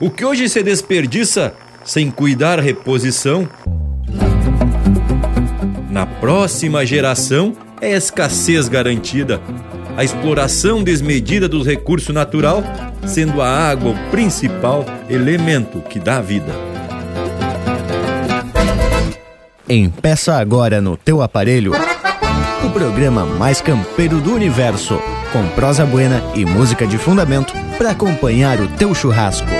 O que hoje se desperdiça sem cuidar reposição, na próxima geração é escassez garantida. A exploração desmedida do recurso natural, sendo a água o principal elemento que dá vida. Empeça agora no teu aparelho o programa mais campeiro do universo, com prosa buena e música de fundamento para acompanhar o teu churrasco.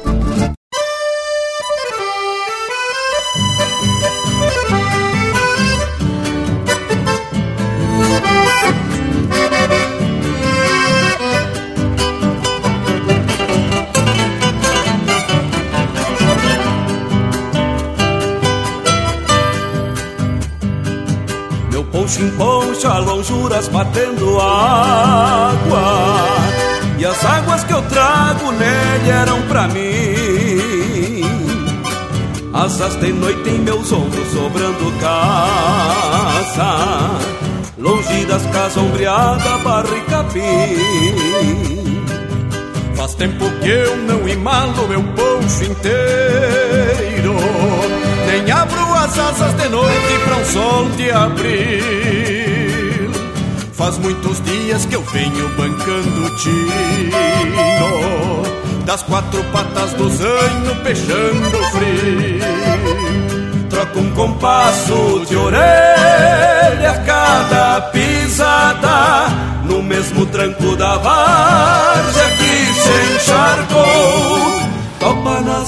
Poncha, lonjuras batendo água. E as águas que eu trago nele eram pra mim. Asas de noite em meus ombros, sobrando casa. Longe das casas ombreadas, barra e capim. Faz tempo que eu não imalo meu poncho inteiro Abro as asas de noite para um sol de abril. Faz muitos dias que eu venho bancando tino Das quatro patas do zanho peixando frio. Troco um compasso de orelha a cada pisada No mesmo tranco da várzea que se nas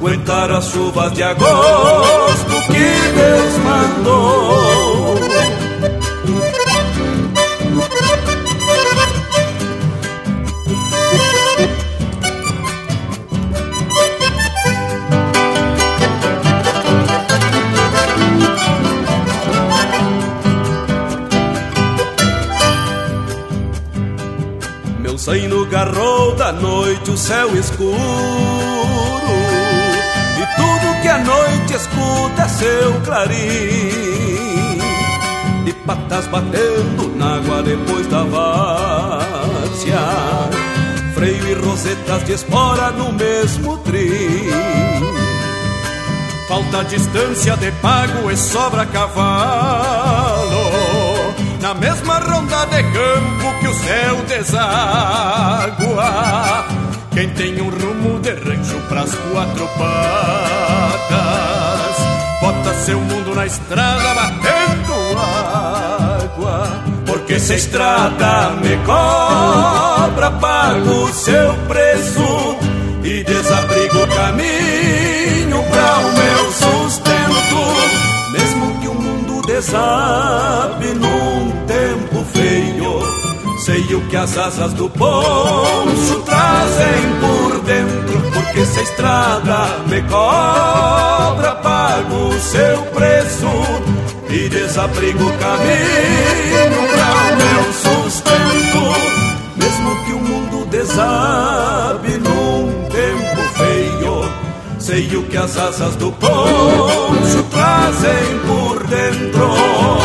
Aguentaram as chuvas de agosto que Deus mandou. Sai no garrou da noite o céu escuro tudo que a noite escuta é seu clarim. De patas batendo na água depois da várzea. Freio e rosetas de espora no mesmo trim. Falta distância de pago e sobra cavalo. Na mesma ronda de campo que o céu deságua. Quem tem um de rancho pras quatro patas, bota seu mundo na estrada batendo água. Porque se a estrada me cobra, pago seu preço e desabrigo o caminho pra o meu sustento. Mesmo que o mundo desabe feio, sei o que as asas do poncho trazem por dentro. Porque se a estrada me cobra, pago o seu preço e desabrigo o caminho pra o meu sustento. Mesmo que o mundo desabe num tempo feio, sei o que as asas do poncho trazem por dentro.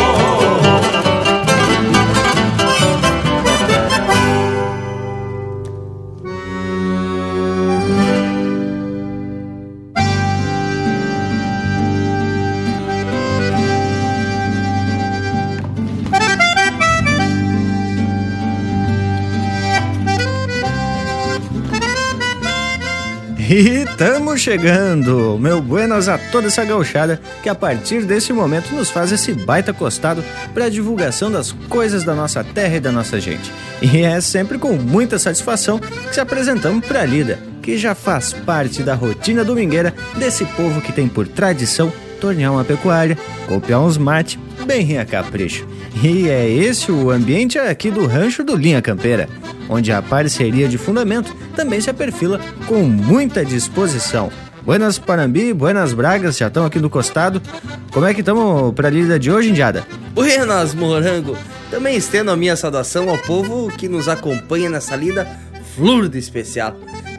E estamos chegando! Meu buenas a toda essa gauchada que a partir desse momento nos faz esse baita costado para a divulgação das coisas da nossa terra e da nossa gente. E é sempre com muita satisfação que se apresentamos para a lida, que já faz parte da rotina domingueira desse povo que tem por tradição tornear uma pecuária, copiar uns mate, bem a capricho. E é esse o ambiente aqui do rancho do Linha Campeira, onde a parceria de fundamento também se aperfila com muita disposição. Buenas Parambi, Buenas Bragas, já estão aqui do costado. Como é que estamos para a lida de hoje, Indiada? Buenas, Morango. Também estendo a minha saudação ao povo que nos acompanha nessa lida flor de especial.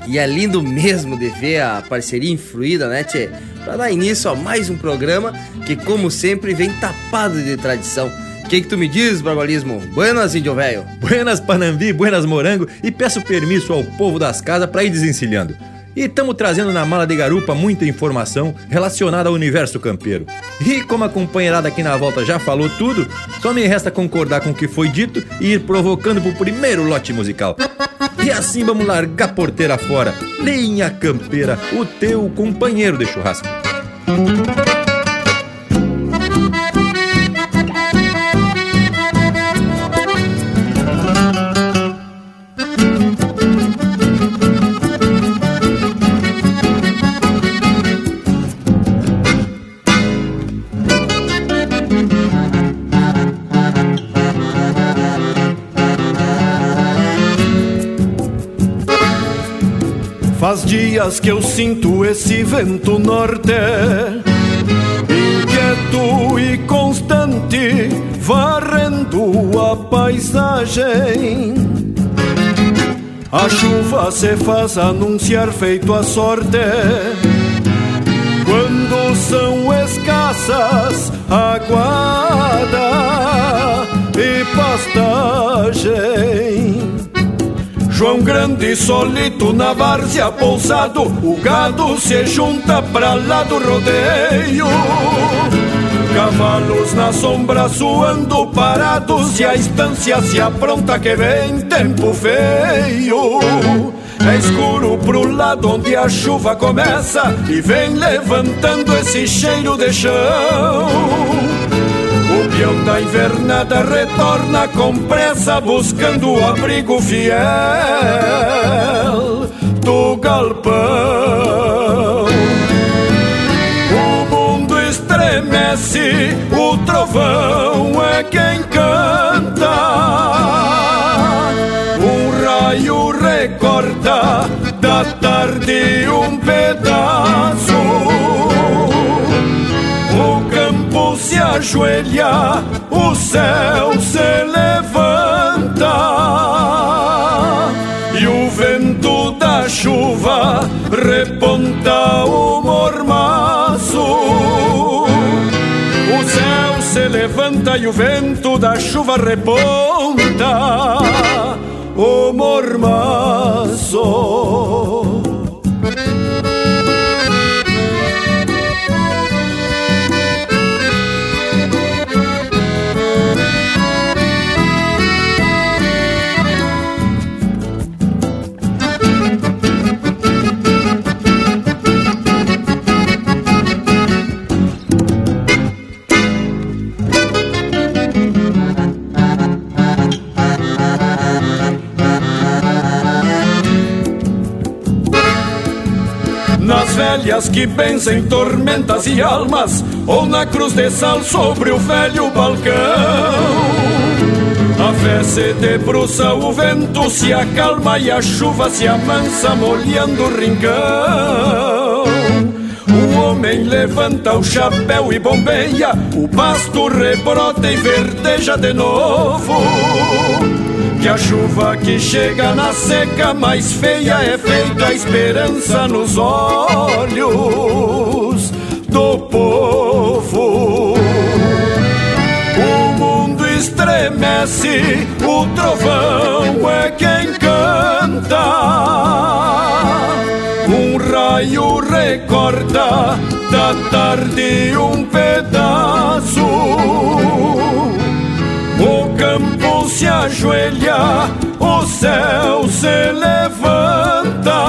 E é lindo mesmo de ver a parceria influída, né, Tchê? Para dar início a mais um programa que, como sempre, vem tapado de tradição. O que, que tu me diz, Barbalismo? Buenas, índio velho. Buenas, Panambi, buenas, Morango. E peço permisso ao povo das casas para ir desencilhando. E estamos trazendo na mala de garupa muita informação relacionada ao universo campeiro. E como a companheirada aqui na volta já falou tudo, só me resta concordar com o que foi dito e ir provocando pro primeiro lote musical. E assim vamos largar a porteira fora. Linha Campeira, o teu companheiro de churrasco. Dias que eu sinto esse vento norte, inquieto e constante, varrendo a paisagem. A chuva se faz anunciar feito a sorte, quando são escassas aguada e pastagem. João Grande solito na várzea pousado O gado se junta pra lá do rodeio. Cavalos na sombra suando parados E a estância se apronta que vem tempo feio. É escuro pro lado onde a chuva começa E vem levantando esse cheiro de chão o peão da invernada retorna com pressa buscando o abrigo fiel do galpão. O mundo estremece, o trovão é quem canta. Um raio recorta da tarde um pedaço ajoelha, o céu se levanta e o vento da chuva reponta o mormaço. O céu se levanta e o vento da chuva reponta o mormaço. Velhas que pensam em tormentas e almas, ou na cruz de sal sobre o velho balcão. A fé se debruça, o vento se acalma e a chuva se amansa, molhando o rincão. O homem levanta o chapéu e bombeia, o pasto rebrota e verdeja de novo. Que a chuva que chega na seca mais feia é feita a esperança nos olhos do povo. O mundo estremece, o trovão é quem canta. Um raio recorta da tarde um pedaço. Campo se ajoelha, o céu se levanta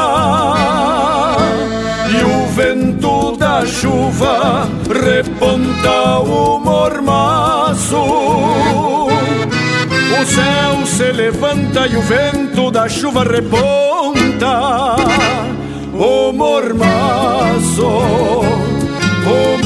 e o vento da chuva reponta o mormaço. O céu se levanta e o vento da chuva reponta o mormaço. O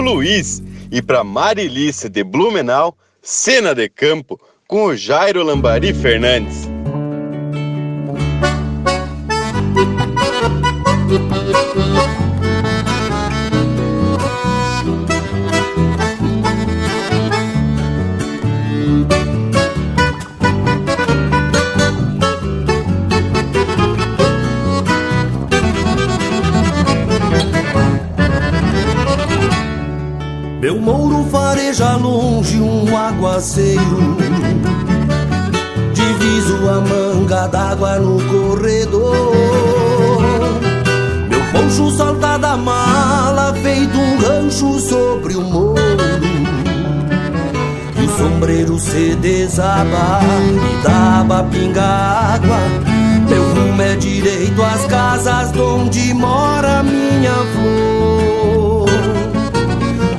Luiz e para Marilice de Blumenau, cena de campo com o Jairo Lambari Fernandes. Aguaceiro. Diviso a manga d'água no corredor. Meu poncho salta da mala Feito um rancho sobre o morro. E o sombreiro se desaba E dava pinga água. Meu rumo é direito às casas Onde mora minha flor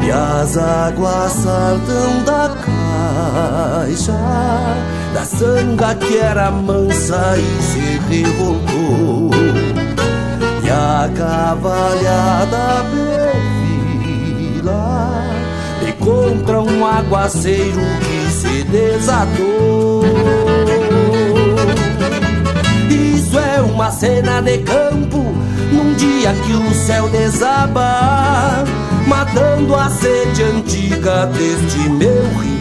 e as águas saltam da Da sanga que era mansa e se revoltou. E a cavalhada perfila E contra um aguaceiro que se desatou. Isso é uma cena de campo Num dia que o céu desaba matando a sede antiga deste meu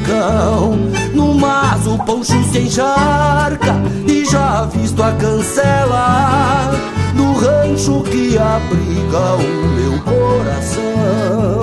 No mas o poncho se encharca e já visto a cancela do rancho que abriga o meu coração.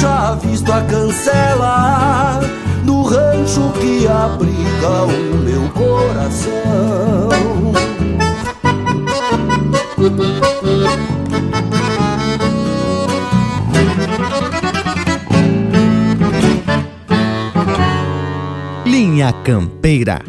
já visto a cancela do rancho que abriga o meu coração. Linha Campeira.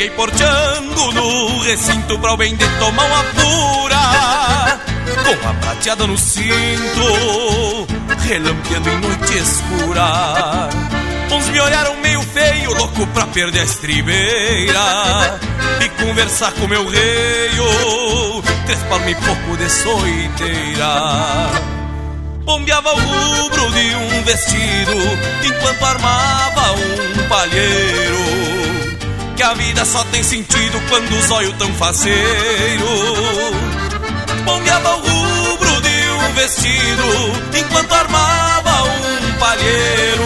Cheguei porteando no recinto pra o bem de tomar uma pura Com a prateada no cinto, relampeando em noite escura. Uns me olharam meio feio, louco pra perder a estribeira. E conversar com meu reio Três palmos e pouco de soiteira. Bombeava o rubro de um vestido Enquanto armava um palheiro Que a vida só tem sentido quando os olhos tão faceiro. Bombeava o rubro de um vestido Enquanto armava um palheiro.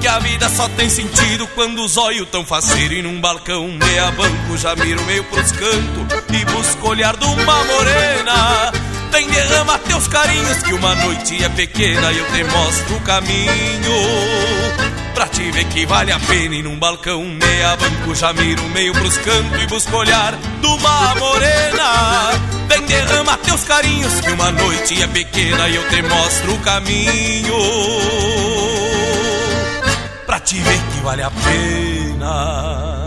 Que a vida só tem sentido quando os olhos tão faceiro. E num balcão meia banco já miro meio pros cantos E busco olhar de uma morena. Vem derrama teus carinhos que uma noite é pequena E eu te mostro o caminho Pra te ver que vale a pena. E num balcão meia banco já miro meio pros cantos E busco olhar. De uma morena Vem derrama teus carinhos que uma noite é pequena E eu te mostro o caminho. Pra te ver que vale a pena.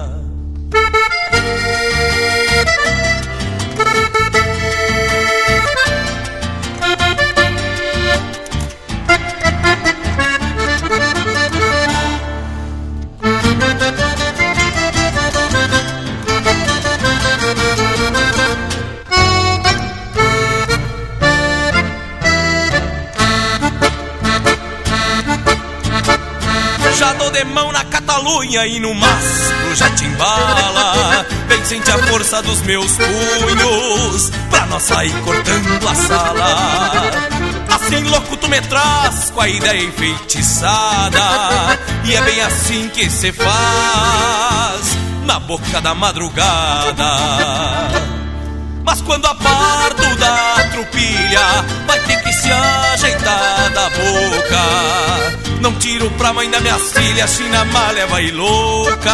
Dou de mão na Catalunha e no mastro já te embala. Vem sente a força dos meus punhos Pra nós sair cortando a sala. Assim louco tu me traz com a ideia enfeitiçada. E é bem assim que se faz Na boca da madrugada. Mas quando a da trupilha Vai ter que se ajeitar da boca Não tiro pra mãe da minha filha China malha vai louca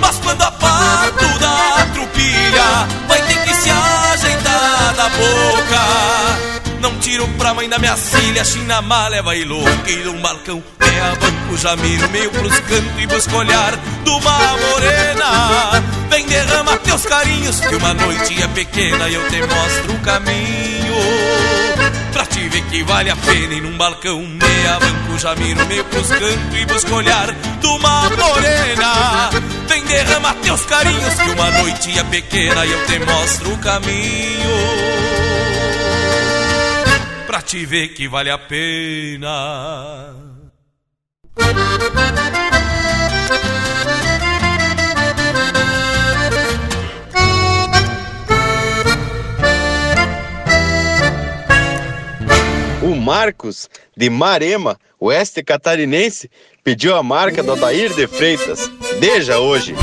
Mas quando a parto da trupilha Vai ter que se ajeitar da boca não tiro pra mãe da minha filha, China malha vai louca e de um balcão meia banco já miro meio pros cantos e busco olhar de uma morena. Vem derrama teus carinhos, que uma noite é pequena e eu te mostro o caminho. Pra te ver que vale a pena e num balcão meia banco já miro meio pros cantos e busco olhar de uma morena. Vem derrama teus carinhos, que uma noite é pequena e eu te mostro o caminho pra te ver que vale a pena. Marcos, de Marema, oeste catarinense, pediu a marca do Adair de Freitas. Deja hoje.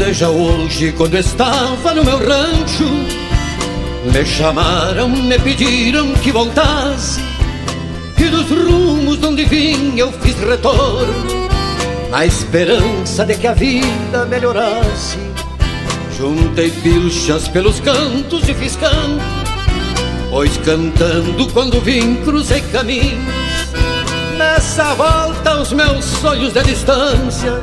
Desde hoje, quando estava no meu rancho, me chamaram, me pediram que voltasse. E dos rumos onde vim eu fiz retorno, na esperança de que a vida melhorasse. Juntei pilchas pelos cantos e fiz canto, pois cantando quando vim cruzei caminhos. Nessa volta os meus sonhos de distância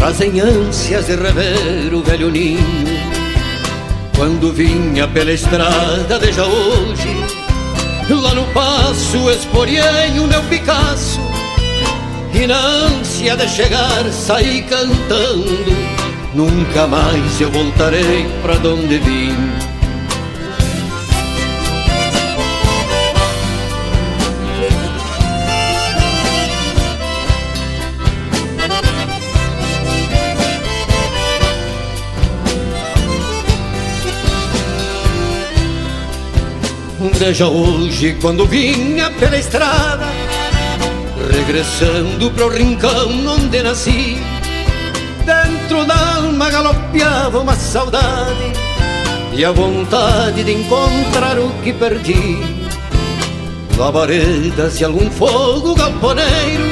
trazem ânsias de rever o velho ninho. Quando vinha pela estrada, desde hoje, lá no passo esporei o meu Picasso. E na ânsia de chegar, saí cantando. Nunca mais eu voltarei pra onde vim. Desde hoje, quando vinha pela estrada, regressando pro rincão onde nasci, dentro da alma galopeava uma saudade e a vontade de encontrar o que perdi. Labaredas e algum fogo galponeiro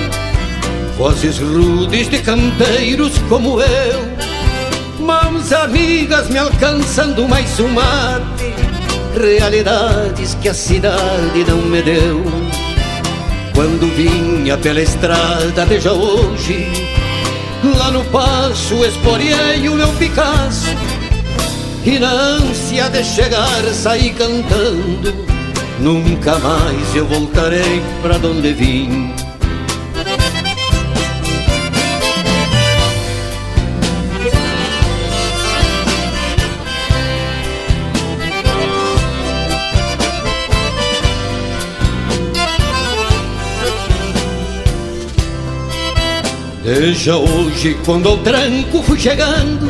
Vozes rudes de campeiros como eu Mãos amigas me alcançando mais um mate Realidades que a cidade não me deu. Quando vinha pela estrada, veja hoje Lá no passo esporei o meu Picasso. E na ânsia de chegar saí cantando Nunca mais eu voltarei pra onde vim Veja hoje quando ao tranco fui chegando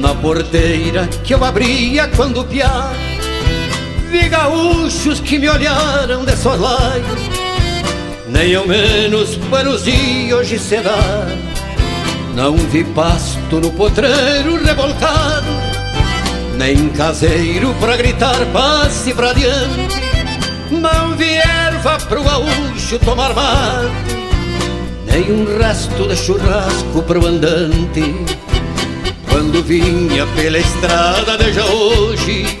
Na porteira que eu abria quando piar Vi gaúchos que me olharam de soslaio Nem ao menos panos de hoje se dá. Não vi pasto no potreiro revolcado Nem caseiro pra gritar passe pra diante. Não vi erva pro gaúcho tomar mate nem um resto de churrasco pro andante. Quando vinha pela estrada de hoje,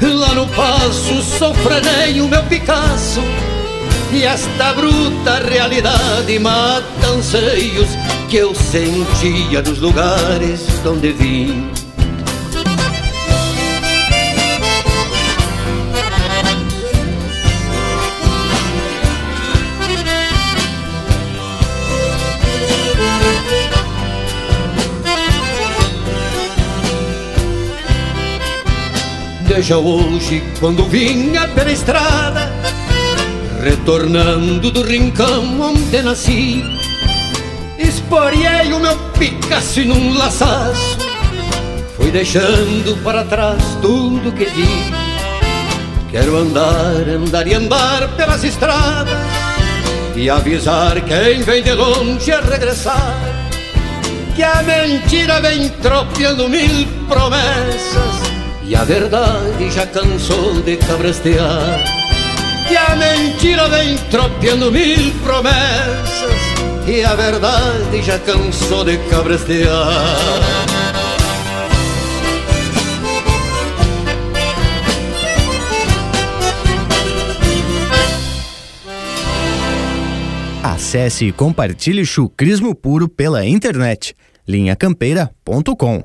lá no passo sofrenei o meu Picasso. E esta bruta realidade mata anseios que eu sentia dos lugares onde vim. Veja hoje quando vinha pela estrada Retornando do rincão onde nasci. Esporei o meu Picasso num laçaço Fui deixando para trás tudo que vi. Quero andar, andar e andar pelas estradas E avisar quem vem de longe a regressar. Que a mentira vem tropeando mil promessas e a verdade já cansou de cabrastear E a mentira vem tropeando mil promessas. E a verdade já cansou de cabrastear Acesse e compartilhe chucrismo puro pela internet. Linhacampeira.com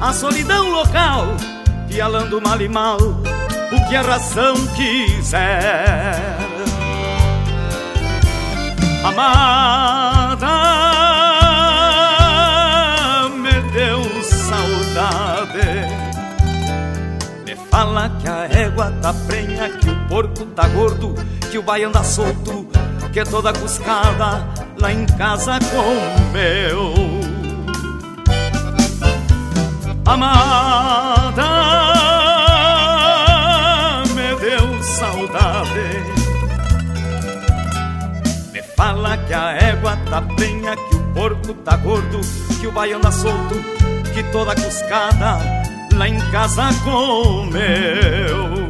a solidão local, pialando mal e mal o que a ração quiser. Amada, me deu saudade. Me fala que a égua tá prenha, que o porco tá gordo, que o baiano anda solto, que toda cuscada lá em casa comeu Amada, me deu saudade. Me fala que a égua tá penha, que o porco tá gordo, que o baiano tá solto, que toda cuscada lá em casa comeu.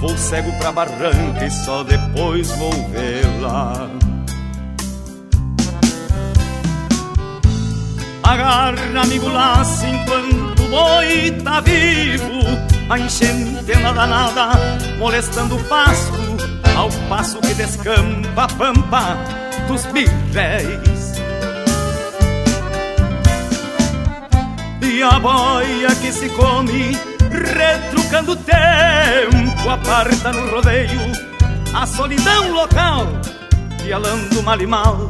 Vou cego pra barranca e só depois vou vê-la. Agarra, amigo, laço enquanto o boi tá vivo. A enchente nada nada, molestando o pasto, ao passo que descampa a pampa dos birréis. E a boia que se come retrucando o tempo, aparta no rodeio a solidão local, pialando mal e mal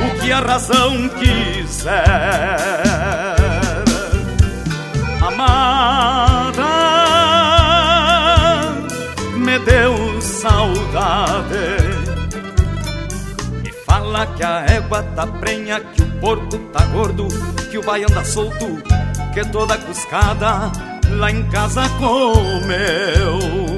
o que a razão quiser. Amada, me deu saudade. E fala que a égua tá prenha, que o porco tá gordo, que o baiano tá solto, que toda cuscada lá em casa comeu.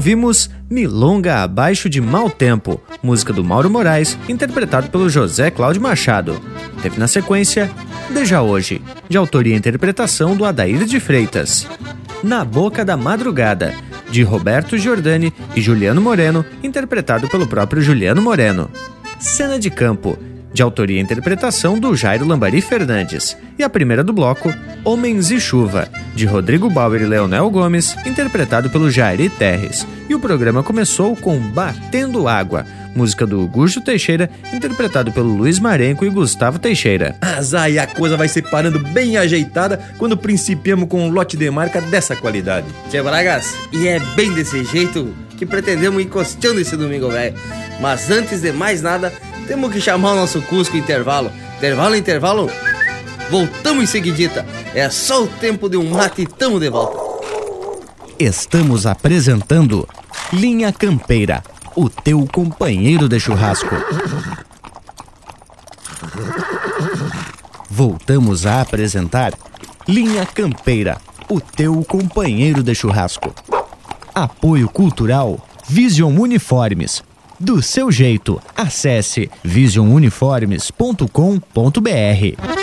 Ouvimos Milonga Abaixo de Mau Tempo, música do Mauro Moraes, interpretado pelo José Cláudio Machado. Teve na sequência Deja Hoje, de autoria e interpretação do Adair de Freitas. Na Boca da Madrugada, de Roberto Giordani e Juliano Moreno, interpretado pelo próprio Juliano Moreno. Cena de Campo, de autoria e interpretação do Jairo Lambari Fernandes, e a primeira do bloco, Homens e Chuva, de Rodrigo Bauer e Leonel Gomes, interpretado pelo Jairi Terres. E o programa começou com Batendo Água, música do Gusto Teixeira, interpretado pelo Luiz Marenco e Gustavo Teixeira. Mas aí a coisa vai se parando bem ajeitada quando principiamos com um lote de marca dessa qualidade. Tia Bragas, e é bem desse jeito que pretendemos ir costeando esse domingo, velho. Mas antes de mais nada, temos que chamar o nosso Cusco intervalo. Intervalo, intervalo. Voltamos em seguidita. É só o tempo de um mate e tamo de volta. Estamos apresentando Linha Campeira, o teu companheiro de churrasco. Voltamos a apresentar Linha Campeira, o teu companheiro de churrasco. Apoio Cultural Vision Uniformes do seu jeito. Acesse visionuniformes.com.br.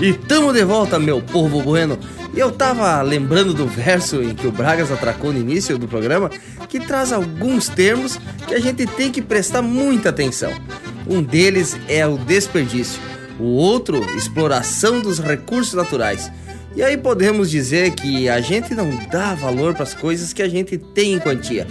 E tamo de volta, meu povo bueno. E eu tava lembrando do verso em que o Bragas atracou no início do programa, que traz alguns termos que a gente tem que prestar muita atenção. Um deles é o desperdício, o outro, exploração dos recursos naturais. E aí podemos dizer que a gente não dá valor para as coisas que a gente tem em quantia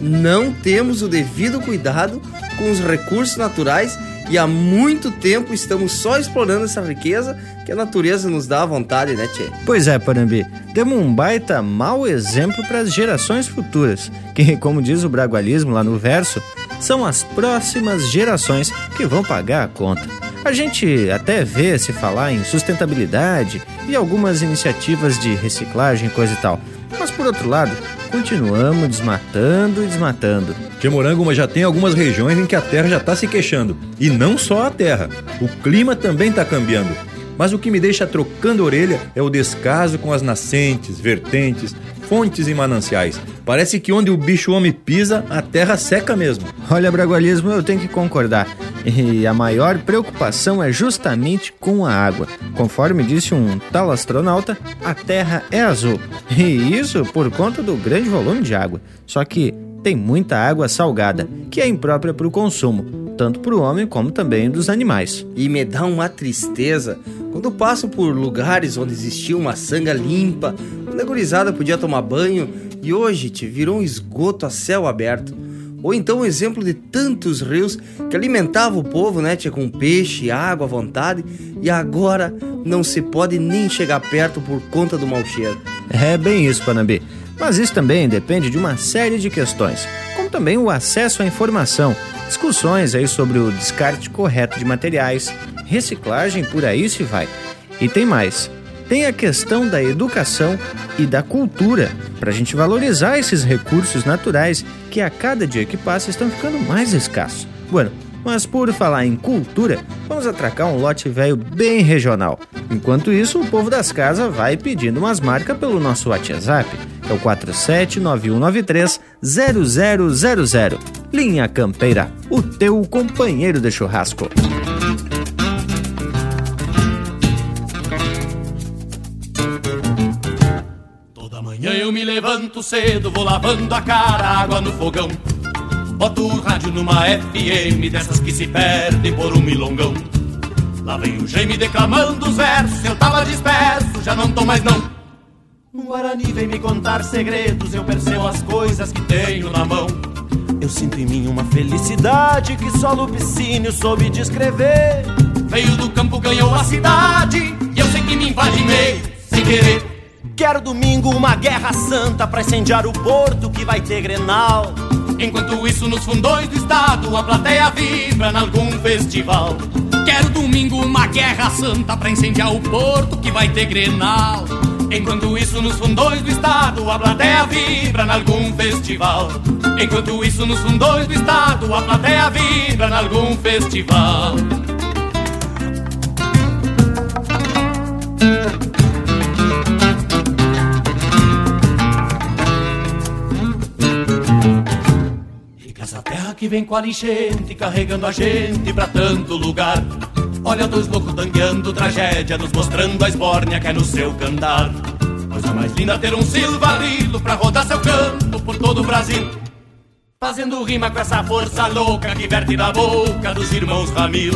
não temos o devido cuidado com os recursos naturais e há muito tempo estamos só explorando essa riqueza que a natureza nos dá à vontade, né, Tchê? Pois é, Parambi. Demos um baita mau exemplo para as gerações futuras, que, como diz o bragualismo lá no verso, são as próximas gerações que vão pagar a conta. A gente até vê se falar em sustentabilidade e algumas iniciativas de reciclagem, coisa e tal. Mas por outro lado, continuamos desmatando e desmatando. Que Morango, mas já tem algumas regiões em que a terra já está se queixando. E não só a terra, o clima também está cambiando. Mas o que me deixa trocando orelha é o descaso com as nascentes, vertentes, fontes e mananciais. Parece que onde o bicho homem pisa, a terra seca mesmo. Olha, Bragualismo, eu tenho que concordar. E a maior preocupação é justamente com a água. Conforme disse um tal astronauta, a Terra é azul. E isso por conta do grande volume de água. Só que tem muita água salgada, que é imprópria para o consumo, tanto para o homem como também dos animais. E me dá uma tristeza quando passo por lugares onde existia uma sanga limpa, onde a gurizada podia tomar banho e hoje te virou um esgoto a céu aberto. Ou então um exemplo de tantos rios que alimentavam o povo, né, tia, com peixe, água à vontade, e agora não se pode nem chegar perto por conta do mau cheiro. É bem isso, Panambi. Mas isso também depende de uma série de questões, como também o acesso à informação, discussões aí sobre o descarte correto de materiais, reciclagem, por aí se vai. E tem mais. Tem a questão da educação e da cultura, para a gente valorizar esses recursos naturais que a cada dia que passa estão ficando mais escassos. Bueno, mas por falar em cultura, vamos atracar um lote velho bem regional. Enquanto isso, o povo das casas vai pedindo umas marcas pelo nosso WhatsApp, é o 4791930000. Linha Campeira, o teu companheiro de churrasco. Toda manhã eu me levanto cedo, vou lavando a cara, água no fogão. Boto o rádio numa FM dessas que se perde por um milongão. Lá vem o Jaime declamando os versos, eu tava disperso, já não tô mais não. Um Guarani vem me contar segredos, eu percebo as coisas que tenho na mão. Eu sinto em mim uma felicidade que só Lupicínio soube descrever. Veio do campo, ganhou a cidade, e eu sei que me invade meio, sem querer. Quero domingo uma guerra santa pra incendiar o porto que vai ter Grenal. Enquanto isso, nos fundões do estado, a plateia vibra em algum festival. Quero domingo uma guerra santa pra incendiar o porto que vai ter Grenal. Enquanto isso, nos fundões do estado, a plateia vibra em algum festival. Enquanto isso, nos fundões do estado, a plateia vibra em algum festival. Que vem com a enchente, carregando a gente pra tanto lugar. Olha dois loucos tangueando tragédia, nos mostrando a esbórnia que é no seu cantar. Coisa mais linda ter um silvarilo pra rodar seu canto por todo o Brasil. Fazendo rima com essa força louca que verte da boca dos irmãos Ramil.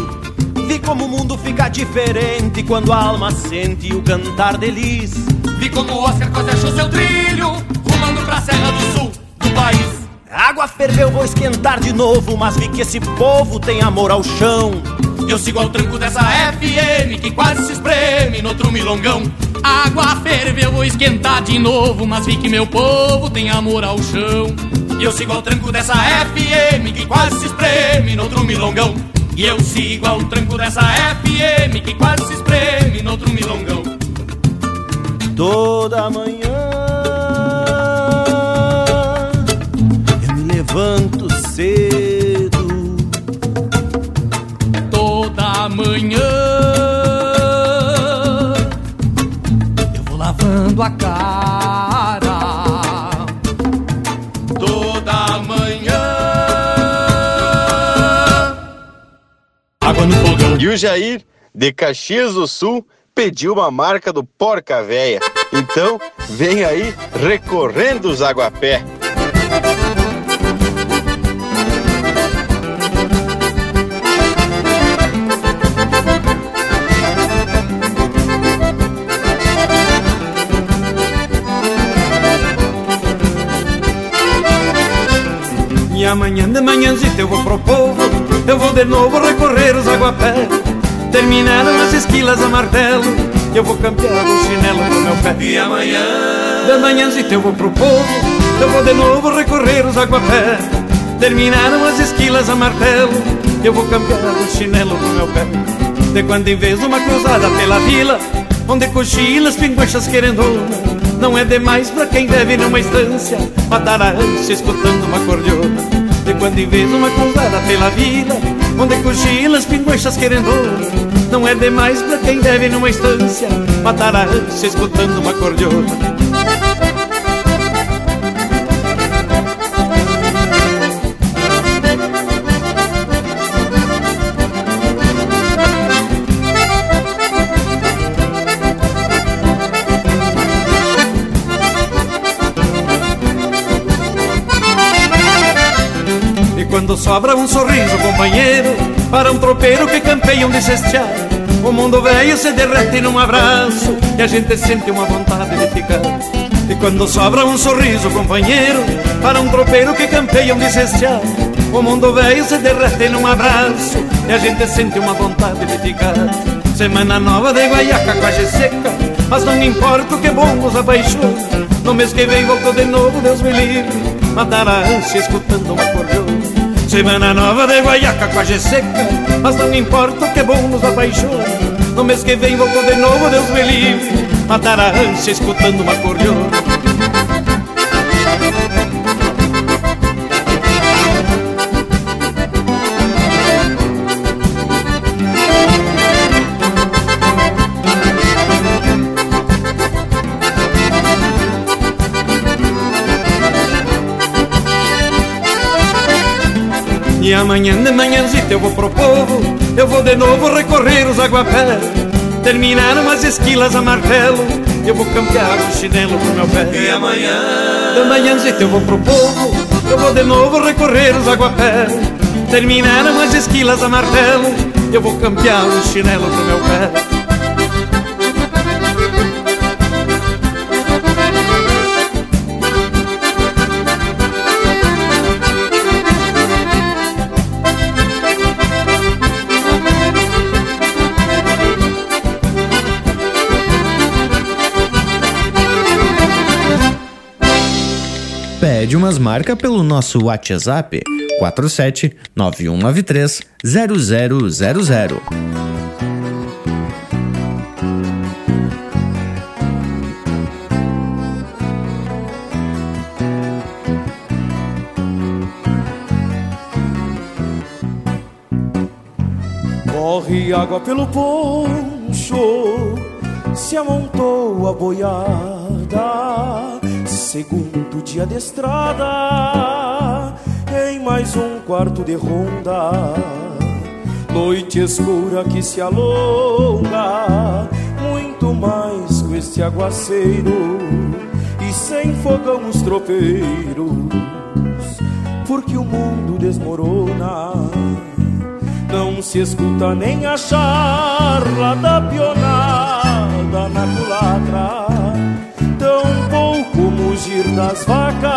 Vi como o mundo fica diferente quando a alma sente o cantar deles. Vi como o Oscar quase achou seu trilho, rumando pra Serra do Sul do país. A água ferveu, vou esquentar de novo, mas vi que esse povo tem amor ao chão. Eu sigo ao tranco dessa FM que quase se espreme no outro milongão. A água ferveu, vou esquentar de novo, mas vi que meu povo tem amor ao chão. Eu sigo ao tranco dessa FM que quase se espreme no outro milongão. E eu sigo ao tranco dessa FM que quase se espreme no outro milongão. Toda manhã cedo. Toda manhã eu vou lavando a cara. Toda manhã água no fogão. E o Jair, de Caxias do Sul, pediu uma marca do Porca Véia. Então, vem aí recorrendo os aguapé. Amanhã de manhãzita eu vou pro povo eu vou de novo recorrer os aguapés. Terminaram as esquilas a martelo, eu vou campear o chinelo pro meu pé. E amanhã, de manhãzita eu vou pro povo, eu vou de novo recorrer os aguapés. Terminaram as esquilas a martelo, eu vou campear o chinelo pro meu pé. De quando em vez uma cruzada pela vila, onde cochilas, pinguachas querendo não é demais pra quem deve numa estância Matar a ânsia escutando uma cordiona quando vez uma cruzada pela vila Onde cochilas, pinguachas querendo. Não é demais pra quem deve numa estância Matar a ânsia escutando uma cordiona sobra um sorriso, companheiro, para um tropeiro que campeia um desestear. O mundo velho se derrete num abraço e a gente sente uma vontade de ficar. E quando sobra um sorriso, companheiro, para um tropeiro que campeia um desestear. O mundo velho se derrete num abraço e a gente sente uma vontade de ficar. Semana nova de guaiaca, quase seca, mas não importa o que bom nos apaixona. No mês que vem volto de novo, Deus me livre, matar a ânsia escutando uma cordiona. Semana nova de guaiaca com a seca. Mas não importa o que é bom nos apaixona No mês que vem volto de novo, Deus me livre. Matar a ânsia escutando uma cordiona E amanhã de manhãzita eu vou pro povo Eu vou de novo recorrer os aguapés Terminaram as esquilas a martelo Eu vou campear o chinelo pro meu pé. E amanhã De manhãzita eu vou pro povo Eu vou de novo recorrer os aguapés Terminaram as esquilas a martelo Eu vou campear o chinelo pro meu pé umas marcas pelo nosso WhatsApp 47 9193 0000. Corre água pelo poncho, se amontou a boiada Segundo dia de estrada, em mais um quarto de ronda. Noite escura que se alonga, muito mais com este aguaceiro. E sem fogão os tropeiros, porque o mundo desmorona. Não se escuta nem a charla da pionada na culatra mugir das vacas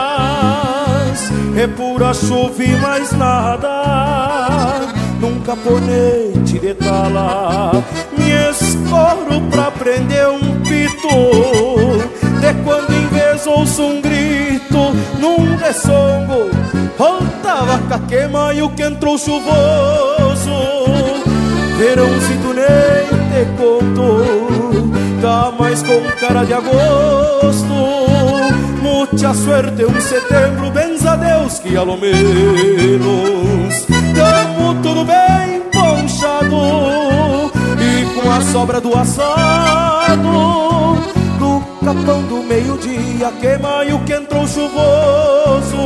é pura chuva e mais nada. Num caponete de tala me escoro pra prender um pito. De quando em vez ouço um grito num ressongo, volta vaca queima e o que entrou chuvoso. Verãozito nem te conto, tá mais com cara de agosto. Mucha suerte um setembro, benza Deus que a lo menos tamo tudo bem ponchado. E com a sobra do assado no capão do meio-dia queima e o que entrou chuvoso.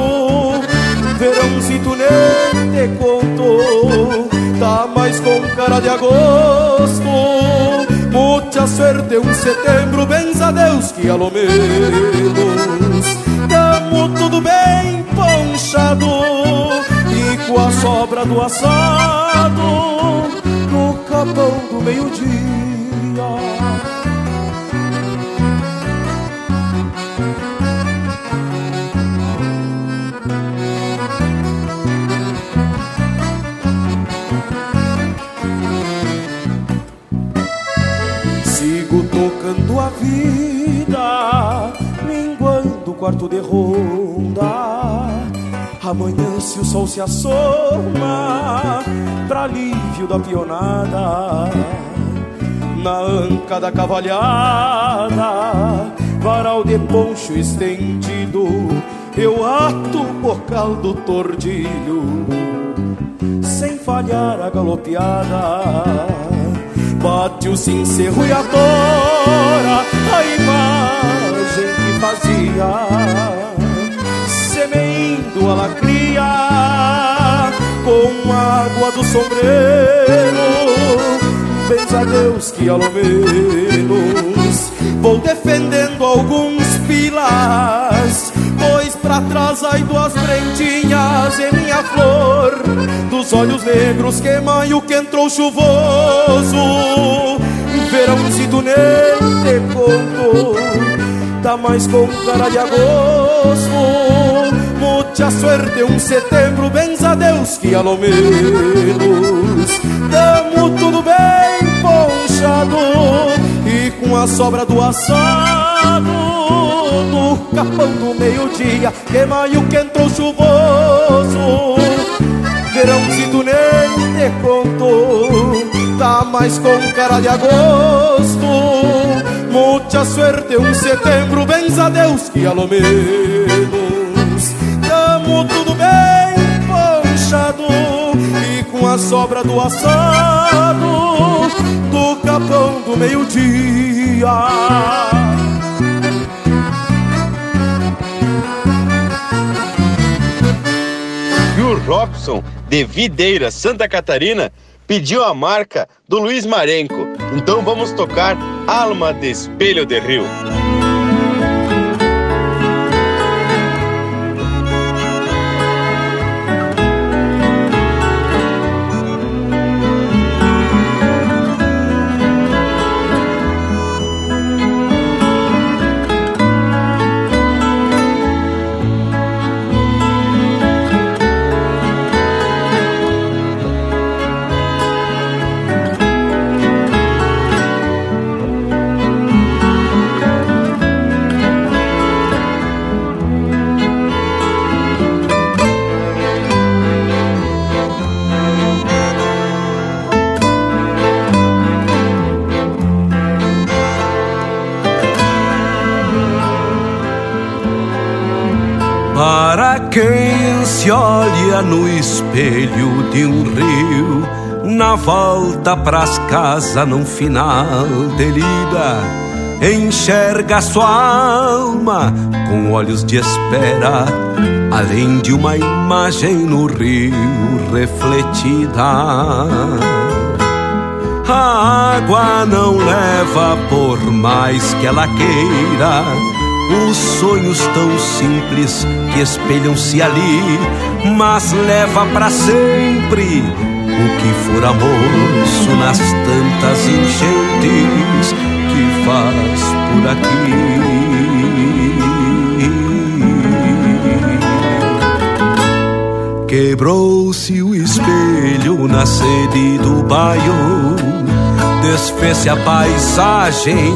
Verãozito nem te tá mais com cara de agosto mucha suerte um setembro, benza Deus que a lo menos tudo bem ponchado e com a sobra do assado no capão vida, minguando o quarto de ronda. Amanhã se o sol se assoma, pra alívio da pionada, na anca da cavalhada, varal de poncho estendido, eu ato o bocal do tordilho, sem falhar a galopeada bate o cincerro e a que fazia, semeindo a lacria com água do sombreiro. Benza a Deus que ao menos vou defendendo alguns pilas Pois pra trás ai duas prendinhas em minha flor Dos olhos negros que maio que entrou chuvoso Verãozito nem te conto Tá mais com cara de agosto. Muita suerte um setembro Benza a Deus que ao menos. Tamo tudo bem ponchado E com a sobra do assado no capão do meio-dia Que maio que entrou chuvoso. Verãozito nem te conto Tá mais com cara de agosto Muita suerte um setembro Benza a Deus que ao menos Tamo tudo bem ponchado E com a sobra do assado Do capão do meio-dia Robson, de Videira, Santa Catarina, pediu a marca do Luiz Marenco. Então vamos tocar Alma de Espelho de Rio. Quem se olha no espelho de um rio, na volta pras casas num final de lida, enxerga sua alma com olhos de espera, além de uma imagem no rio refletida. A água não leva por mais que ela queira os sonhos tão simples que espelham-se ali, mas leva para sempre o que for amor nas tantas enchentes que faz por aqui. Quebrou-se o espelho na sede do baio, desfez-se a paisagem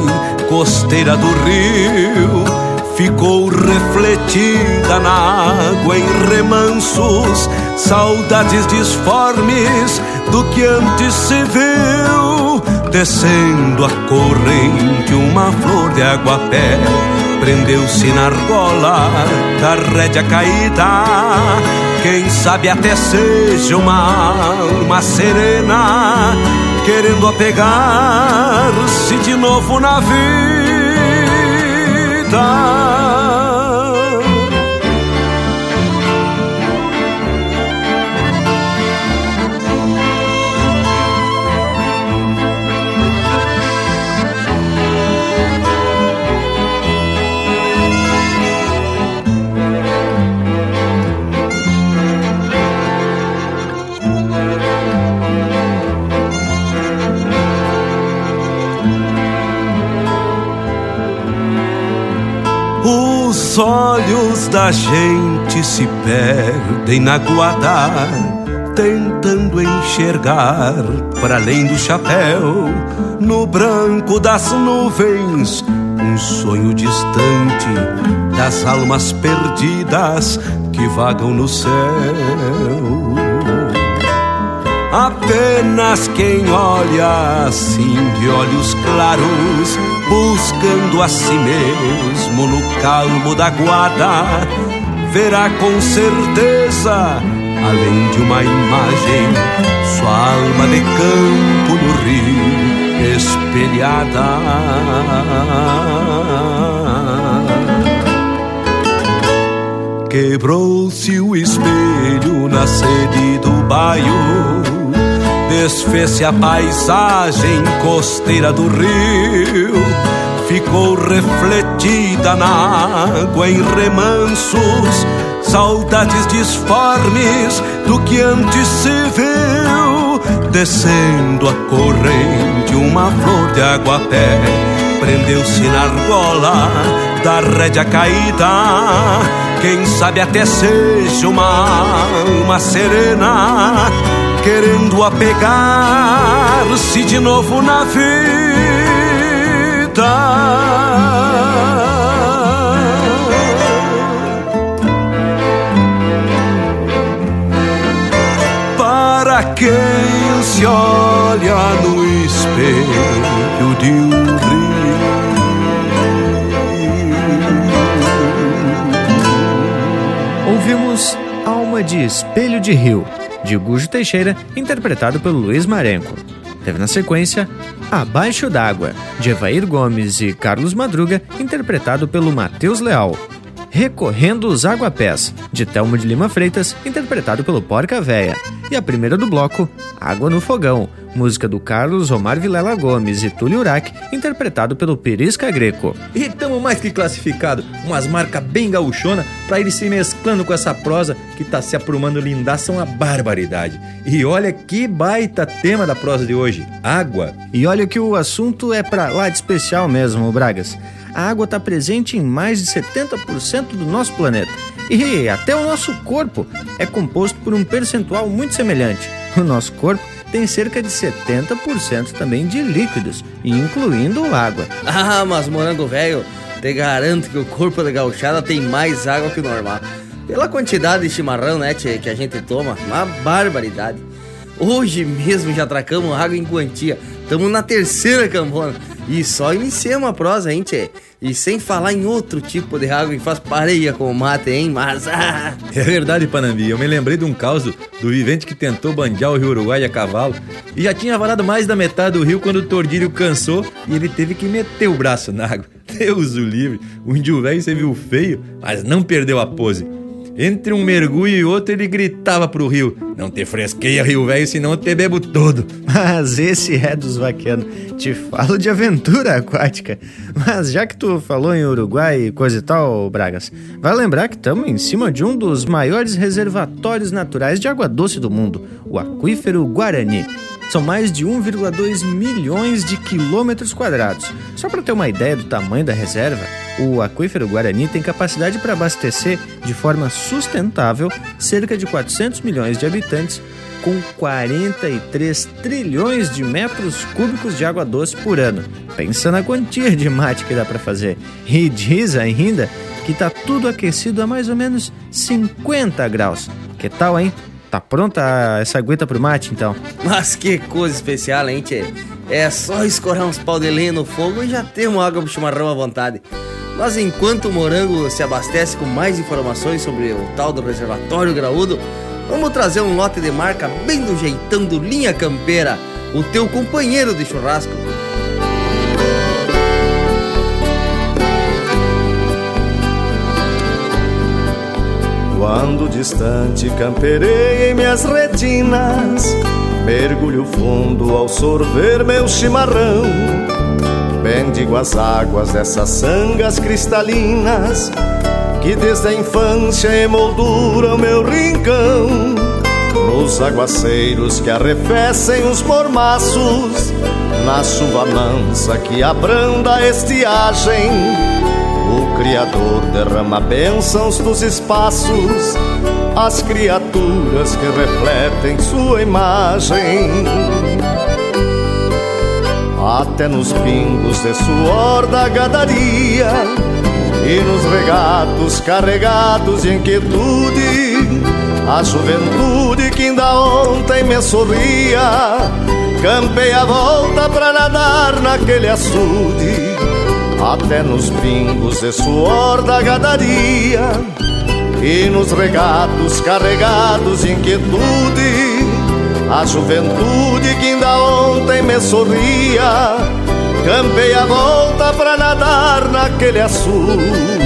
costeira do rio ficou refletida na água em remansos, saudades disformes do que antes se viu. Descendo a corrente, uma flor de água pé prendeu-se na argola da rédea caída. Quem sabe até seja uma alma serena querendo apegar-se de novo na vida. Olhos da gente se perdem na guarda tentando enxergar para além do chapéu, no branco das nuvens, um sonho distante das almas perdidas que vagam no céu. Apenas quem olha assim de olhos claros, buscando a si mesmo no calmo da guarda, verá com certeza, além de uma imagem, sua alma de campo no rio espelhada. Quebrou-se o espelho na sede do baio Desfez-se a paisagem costeira do rio Ficou refletida na água em remansos Saudades disformes do que antes se viu Descendo a corrente uma flor de água pé Prendeu-se na argola da rédea caída. Quem sabe até seja uma alma serena Querendo apegar-se de novo na vida quem se olha no espelho de um ouvimos Alma de Espelho de Rio, de Gujo Teixeira, interpretado pelo Luiz Marenco. Teve na sequência Abaixo d'Água, de Evair Gomes e Carlos Madruga, interpretado pelo Matheus Leal. Recorrendo os Aguapés, de Telmo de Lima Freitas, interpretado pelo Porca Véia. E a primeira do bloco, Água no Fogão, música do Carlos Omar Vilela Gomes e Túlio Urac, interpretado pelo Perisca Greco. E tamo mais que classificado, umas marcas bem gauchona pra ir se mesclando com essa prosa que tá se aprumando lindaça uma barbaridade. E olha que baita tema da prosa de hoje, água. E olha que o assunto é pra lá de especial mesmo, Bragas a água está presente em mais de 70% do nosso planeta. E até o nosso corpo é composto por um percentual muito semelhante. O nosso corpo tem cerca de 70% também de líquidos, incluindo água. Ah, mas morango velho, te garanto que o corpo da gauchada tem mais água que o normal. Pela quantidade de chimarrão, né, tchê, que a gente toma, uma barbaridade. Hoje mesmo já tracamos água em quantia. Estamos na terceira cambona. E só iniciamos a prosa, hein, tchê? E sem falar em outro tipo de água que faz pareia com o mate, hein? Mas. Ah. É verdade, Panambi. Eu me lembrei de um caos do vivente que tentou bandear o Rio Uruguai a cavalo e já tinha varado mais da metade do rio quando o tordilho cansou e ele teve que meter o braço na água. Deus o livre. O índio velho você viu feio, mas não perdeu a pose. Entre um mergulho e outro, ele gritava pro rio: Não te fresqueia, rio velho, senão eu te bebo todo. Mas esse é dos vaqueanos. Te falo de aventura aquática. Mas já que tu falou em Uruguai e coisa e tal, Bragas, vai lembrar que estamos em cima de um dos maiores reservatórios naturais de água doce do mundo, o Aquífero Guarani. São mais de 1,2 milhões de quilômetros quadrados. Só para ter uma ideia do tamanho da reserva, o aquífero Guarani tem capacidade para abastecer de forma sustentável cerca de 400 milhões de habitantes, com 43 trilhões de metros cúbicos de água doce por ano. Pensa na quantia de mate que dá para fazer. E diz ainda que está tudo aquecido a mais ou menos 50 graus. Que tal, hein? Tá pronta essa aguenta pro mate, então? Mas que coisa especial, hein, tchê? É só escorar uns pau de lenha no fogo e já temos água pro chimarrão à vontade. Mas enquanto o Morango se abastece com mais informações sobre o tal do reservatório graúdo, vamos trazer um lote de marca bem do jeitão do Linha Campeira, o teu companheiro de churrasco. Quando distante camperei em minhas retinas, mergulho fundo ao sorver meu chimarrão. Bendigo as águas dessas sangas cristalinas que desde a infância emolduram meu rincão. Nos aguaceiros que arrefecem os mormaços, na chuva mansa que abranda a estiagem o Criador derrama bênçãos dos espaços, as criaturas que refletem sua imagem. Até nos pingos de suor da gadaria e nos regatos carregados de inquietude, a juventude que ainda ontem me sorria, campei a volta pra nadar naquele açude. Até nos pingos de suor da gadaria e nos regatos carregados de inquietude, a juventude que ainda ontem me sorria, campei a volta pra nadar naquele açude.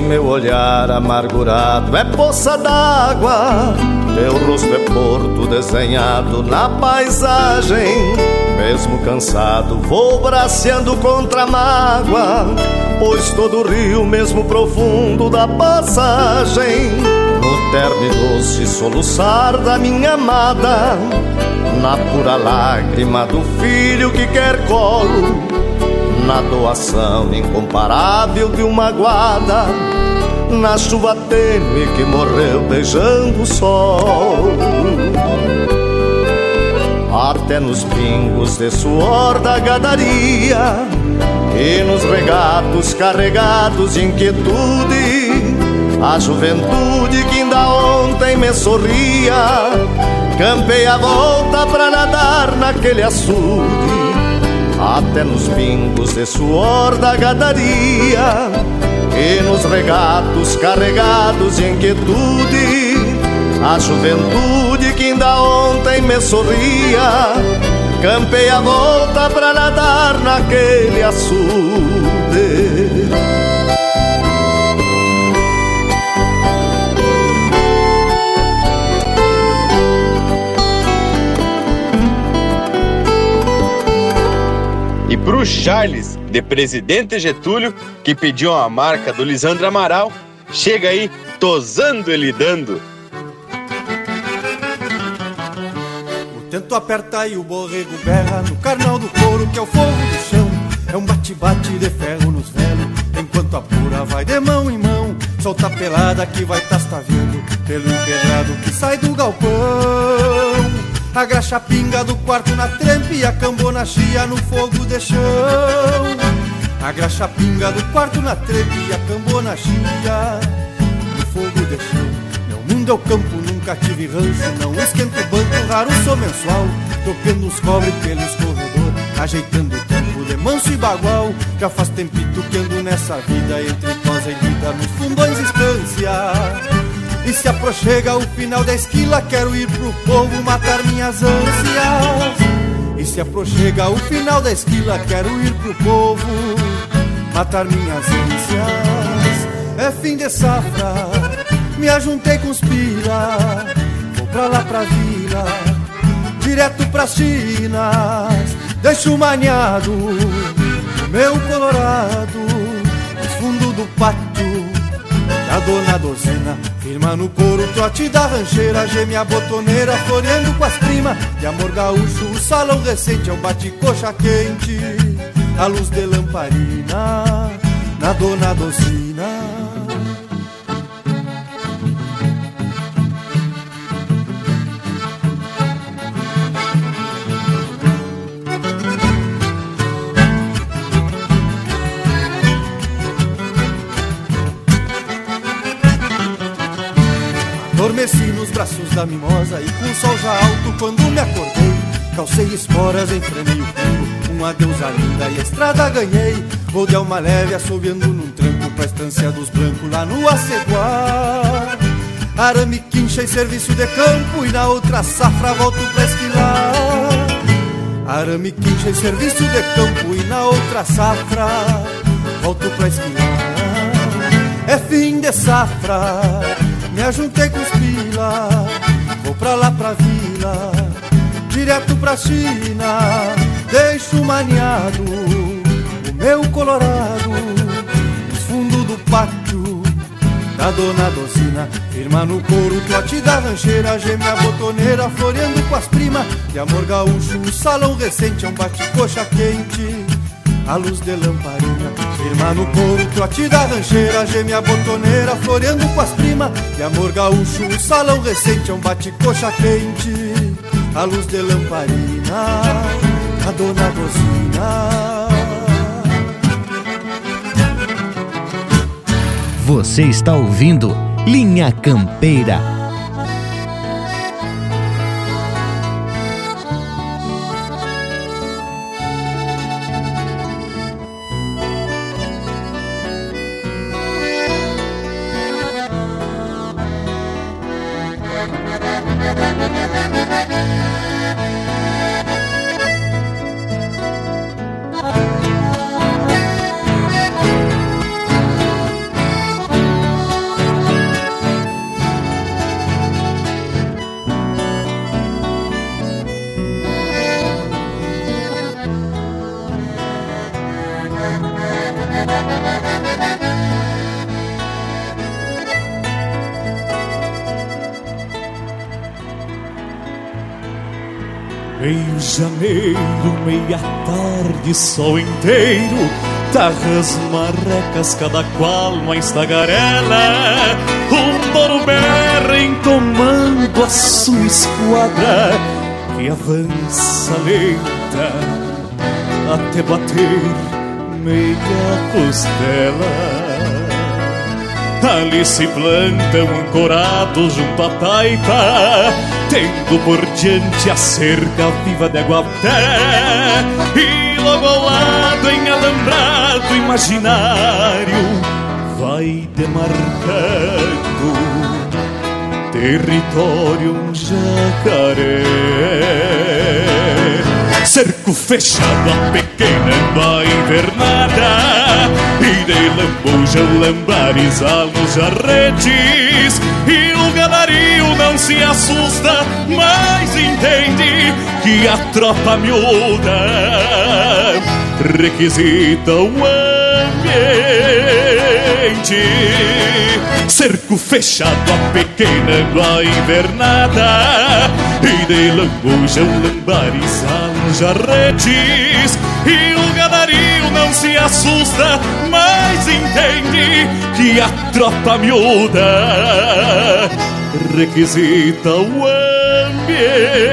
Meu olhar amargurado é poça d'água, teu rosto é porto desenhado na paisagem. Mesmo cansado, vou braceando contra a mágoa, pois todo rio, mesmo profundo da passagem, no terno doce soluçar da minha amada, na pura lágrima do filho que quer colo na doação incomparável de uma guarda, na chuva tênue que morreu beijando o sol. Até nos pingos de suor da gadaria e nos regatos carregados de inquietude, a juventude que ainda ontem me sorria, campei a volta pra nadar naquele açude até nos pingos de suor da gadaria e nos regatos carregados de inquietude, a juventude que ainda ontem me sorria, campei a volta pra nadar naquele açude. Pro Charles, de Presidente Getúlio, que pediu uma marca do Lisandro Amaral. Chega aí, tosando e lidando. O tento aperta e o borrego berra no carnal do couro, que é o fogo do chão. É um bate-bate de ferro nos velhos, enquanto a pura vai de mão em mão. Solta a pelada que vai tastaviando pelo empedrado que sai do galpão. A graxa pinga do quarto na trempe e a cambona chia no fogo de chão. A graxa pinga do quarto na trempe e a cambona chia no fogo de chão. Meu mundo é o campo, nunca tive rancho, não esquento banco, raro sou mensual. Tocando os cobre pelos corredores, ajeitando o tempo de manso e bagual. Já faz tempito que ando nessa vida, entre prosa e lida, nos fundões estância. E se aproxega o final da esquila, quero ir pro povo matar minhas ânsias. E se aproxega o final da esquila, quero ir pro povo matar minhas ânsias. É fim de safra, me ajuntei com os pila, vou pra lá pra vila, direto pras chinas. Deixo maniado meu colorado, no fundo do pátio dona dozena Firma no couro, trote da rancheira, geme a botoneira, floreando com as primas. De amor gaúcho, o salão recente é um bate-coxa quente. A luz de lamparina, na dona docina. Adormeci nos braços da mimosa e com o sol já alto quando me acordei Calcei esporas, enfrenei o frio, uma deusa linda e a estrada ganhei. Vou de alma leve assobiando num tranco pra estância dos brancos lá no aceguar Arame, quincha e serviço de campo e na outra safra volto pra esquilar. Arame, quincha e serviço de campo e na outra safra volto pra esquilar. É fim de safra me ajuntei com os pila, vou pra lá pra vila, direto pra China. Deixo maniado o meu colorado, pátio da dona Dozina. Firma no couro, trote da rancheira Geme a botoneira, floreando com as primas. De amor gaúcho, o salão recente É um bate-coxa quente a luz de lamparina Firma no couro, trote da rancheira Geme a botoneira, floreando com as primas De amor gaúcho, o salão recente É um bate-coxa quente. A luz de lamparina A dona Dozina Você está ouvindo Linha Campeira sol inteiro, tarras marrecas, cada qual mais tagarela. Um touro berra em comando a sua esquadra, que avança lenta até bater meia costela. Ali se plantam ancorados junto à taipa Tendo por diante a cerca viva de Aguapé E logo ao lado em alambrado imaginário Vai demarcando território um jacaré Cerco fechado a pequena a invernada E de lambujam lambares nos jarretes. E o ganario não se assusta Mas entende que a tropa miúda Requisita o Cerco fechado a pequena a invernada. E de lambujam lambares jarretes E o ganario não se assusta Mas entende que a tropa miúda Requisita o ambiente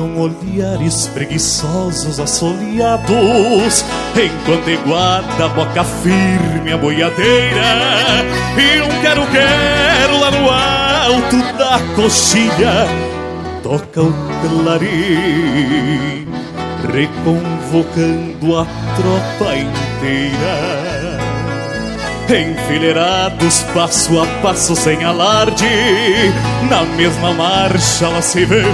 Trocam olhares preguiçosos assoleados Enquanto iguada a boca firme a boiadeira. E um quero-quero lá no alto da coxilha Toca o clarim Reconvocando a tropa inteira. Enfileirados passo a passo sem alarde Na mesma marcha lá se vê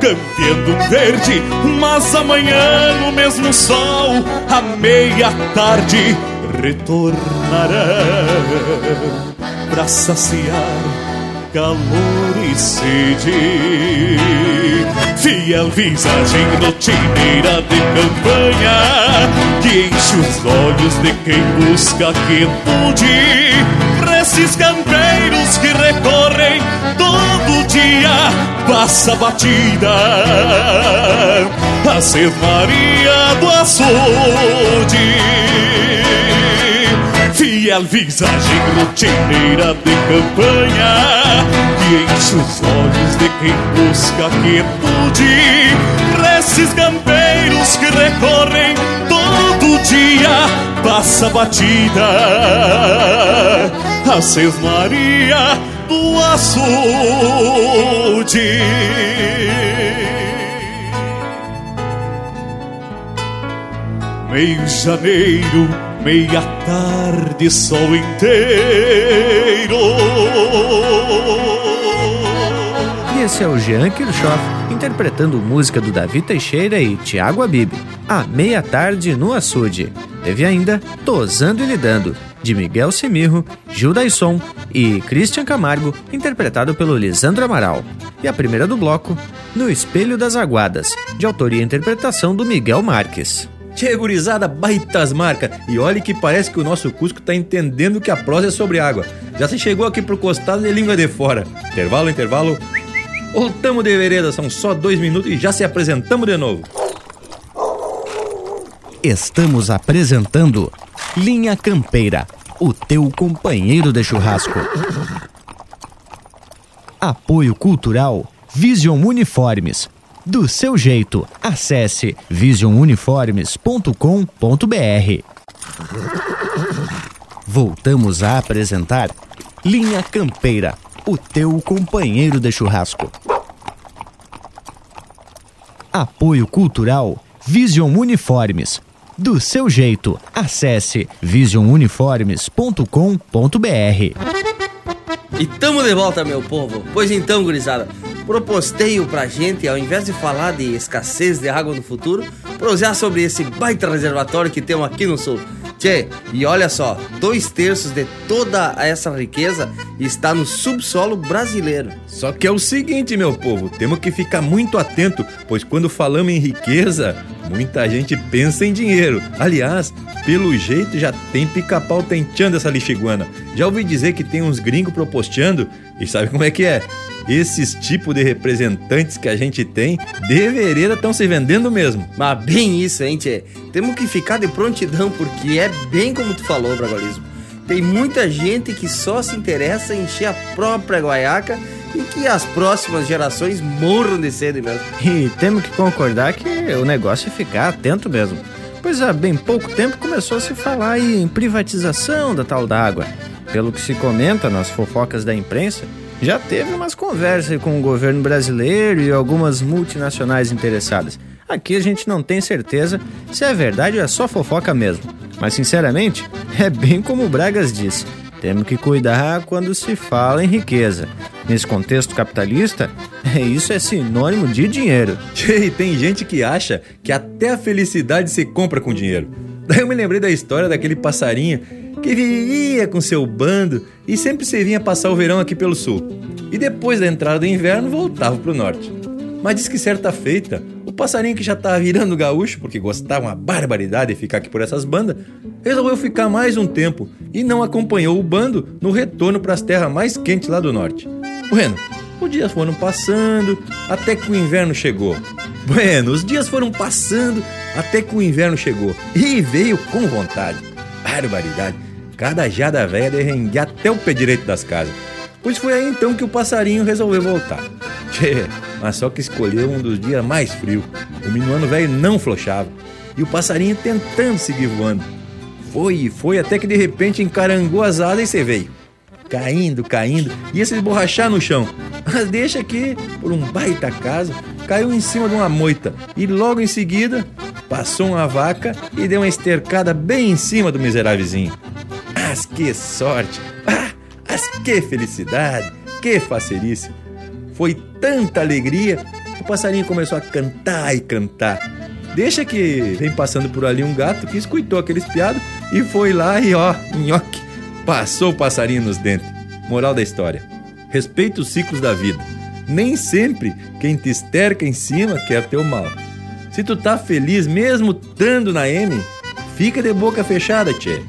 campeando verde, mas amanhã no mesmo sol, à meia tarde, retornarão para saciar calor e sede. Fiel visagem rotineira de campanha que enche os olhos de quem busca quietude. Pra esses campeiros que recorrem todo dia, passa batida a ser Maria do Açude fiel visagem rotineira de campanha que enche os olhos de quem busca quietude. Pra esses campeiros que recorrem todo dia raça batida, a sesmaria do açude. Meio janeiro, meia tarde, sol inteiro. E esse é o Jean Kirchhoff interpretando música do Davi Teixeira e Tiago Abib, A Meia Tarde no Açude. Teve ainda Tosando e Lidando, de Miguel Semirro, Gil Daisson e Christian Camargo, interpretado pelo Lisandro Amaral. E a primeira do bloco, No Espelho das Aguadas, de autoria e interpretação do Miguel Marques. Tchê, gurizada, baitas marca. E olhe que parece que o nosso Cusco tá entendendo que a prosa é sobre água. Já se chegou aqui pro costado de língua de fora. Intervalo, intervalo. Voltamos de vereda, são só dois minutos e já se apresentamos de novo. Estamos apresentando Linha Campeira, o teu companheiro de churrasco. Apoio Cultural Vision Uniformes. Do seu jeito, acesse visionuniformes.com.br. Voltamos a apresentar Linha Campeira, o teu companheiro de churrasco. Apoio Cultural Vision Uniformes. Do seu jeito, acesse visionuniformes.com.br. E tamo de volta, meu povo. Pois então, gurizada, proposteio pra gente, ao invés de falar de escassez de água no futuro, prosear sobre esse baita reservatório que temos aqui no sul. Tchê, e olha só, dois terços de toda essa riqueza está no subsolo brasileiro. Só que é o seguinte, meu povo, temos que ficar muito atento, pois quando falamos em riqueza, muita gente pensa em dinheiro. Aliás, pelo jeito já tem pica-pau tenteando essa lixiguana. Já ouvi dizer que tem uns gringos proposteando, e sabe como é que é? Esses tipos de representantes que a gente tem, de vereda estão se vendendo mesmo. Mas bem isso, hein, tchê? Temos que ficar de prontidão, porque é bem como tu falou, Bragolismo. Tem muita gente que só se interessa em encher a própria guaiaca e que as próximas gerações morram de sede mesmo. E temos que concordar que o negócio é ficar atento mesmo. Pois há bem pouco tempo começou a se falar em privatização da tal d'água. Pelo que se comenta nas fofocas da imprensa, já teve umas conversas com o governo brasileiro e algumas multinacionais interessadas. Aqui a gente não tem certeza se é verdade ou é só fofoca mesmo. Mas sinceramente, é bem como o Bragas disse. Temos que cuidar quando se fala em riqueza. Nesse contexto capitalista, isso é sinônimo de dinheiro. E tem gente que acha que até a felicidade se compra com dinheiro. Daí eu me lembrei da história daquele passarinho que vivia com seu bando e sempre se vinha passar o verão aqui pelo sul. E depois da entrada do inverno voltava para o norte. Mas diz que certa feita, o passarinho que já estava virando gaúcho, porque gostava uma barbaridade de ficar aqui por essas bandas, resolveu ficar mais um tempo e não acompanhou o bando no retorno para as terras mais quentes lá do norte. Bueno, os dias foram passando até que o inverno chegou. Bueno, os dias foram passando até que o inverno chegou e veio com vontade. Barbaridade! Cada jada velha derrengue até o pé direito das casas. Pois foi aí então que o passarinho resolveu voltar. Tchê, mas só que escolheu um dos dias mais frios. O minuano velho não flochava. E o passarinho tentando seguir voando. Foi e foi até que de repente encarangou as asas e se veio. Caindo, caindo, ia se esborrachar no chão. Mas deixa que, por um baita caso, caiu em cima de uma moita. E logo em seguida, passou uma vaca e deu uma estercada bem em cima do miserávelzinho. Mas que sorte! Ah, mas que felicidade! Que facerice! Foi tanta alegria o passarinho começou a cantar e cantar. Deixa que vem passando por ali um gato que escutou aquele espiado e foi lá e ó, nhoque, passou o passarinho nos dentes. Moral da história: respeita os ciclos da vida. Nem sempre quem te esterca em cima quer teu mal. Se tu tá feliz mesmo estando na M, fica de boca fechada, tchê.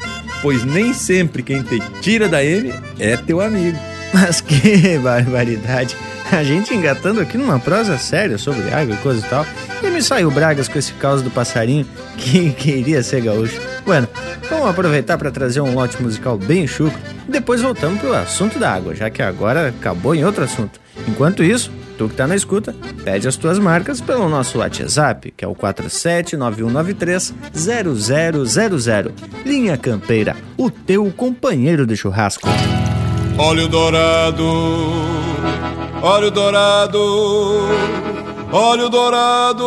Pois nem sempre quem te tira da M é teu amigo. Mas que barbaridade! A gente engatando aqui numa prosa séria sobre água e coisa e tal. E me saiu Bragas com esse caos do passarinho que queria ser gaúcho. Bueno, vamos aproveitar para trazer um lote musical bem chuco depois voltamos pro assunto da água, já que agora acabou em outro assunto. Enquanto isso, tu que tá na escuta, pede as tuas marcas pelo nosso WhatsApp, que é o 47991930000. Linha Campeira, o teu companheiro de churrasco. Óleo dourado, óleo dourado, óleo dourado.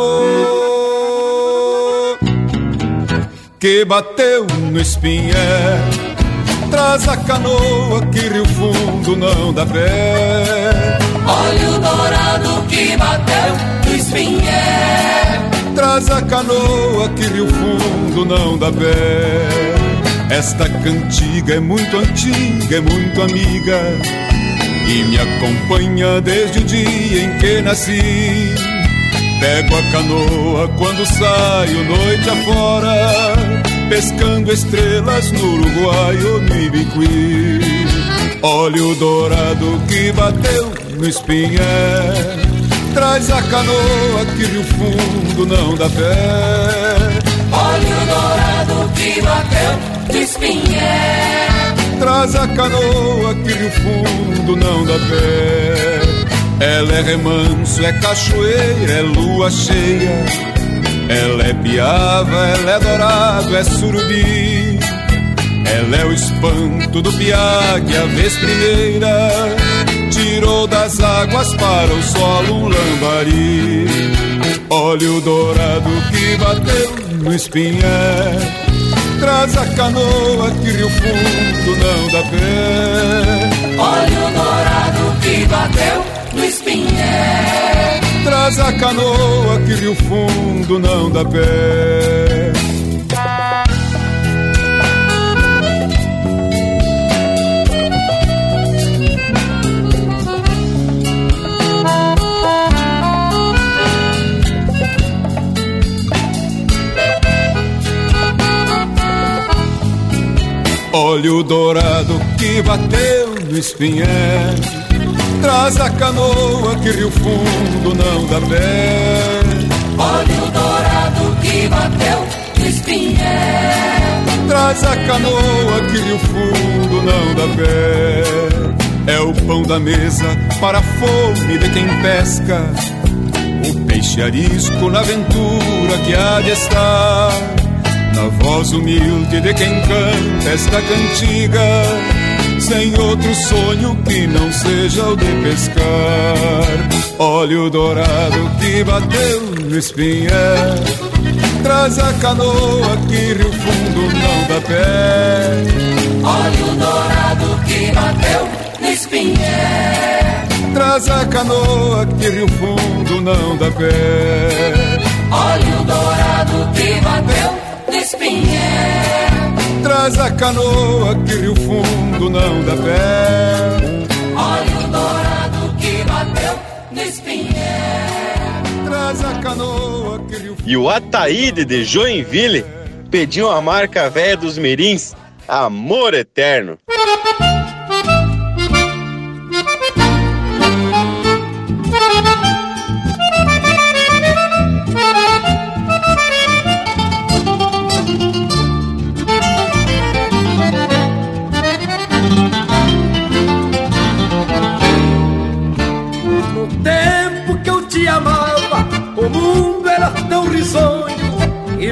Que bateu no espinhé, traz a canoa que rio fundo não dá pé. Óleo dourado que bateu no espinhé, traz a canoa que rio fundo não dá pé. Esta cantiga é muito antiga, é muito amiga e me acompanha desde o dia em que nasci. Pego a canoa quando saio noite afora, pescando estrelas no Uruguai ou no Ibiqui. Óleo dourado que bateu no espinhé, traz a canoa que rio fundo não dá pé. Óleo dourado que bateu espinhé. Traz a canoa que rio fundo não dá pé. Ela é remanso, é cachoeira, é lua cheia. Ela é piava, ela é dourado, é surubi. Ela é o espanto do piague, a vez primeira. Tirou das águas para o solo um lambari. Óleo dourado que bateu no espinhé Traz a canoa que rio fundo não dá pé. Olha o dourado que bateu no espinhé. Traz a canoa que rio fundo não dá pé. Olho dourado que bateu no espinhé Traz a canoa que rio fundo não dá pé. Olho dourado que bateu no espinhé Traz a canoa que rio fundo não dá pé. É o pão da mesa para a fome de quem pesca. O peixe arisco na aventura que há de estar na voz humilde de quem canta esta cantiga, sem outro sonho que não seja o de pescar. Óleo dourado que bateu no espinhé, traz a canoa que rio fundo não dá pé. Óleo dourado que bateu no espinhé, traz a canoa que rio fundo não dá pé. Óleo dourado que bateu espinhé. Traz a canoa que rio fundo não dá pé. Olha o dourado que bateu no espinhé. Traz a canoa que rio fundo E o Ataíde de Joinville pediu a marca velha dos mirins, Amor Eterno.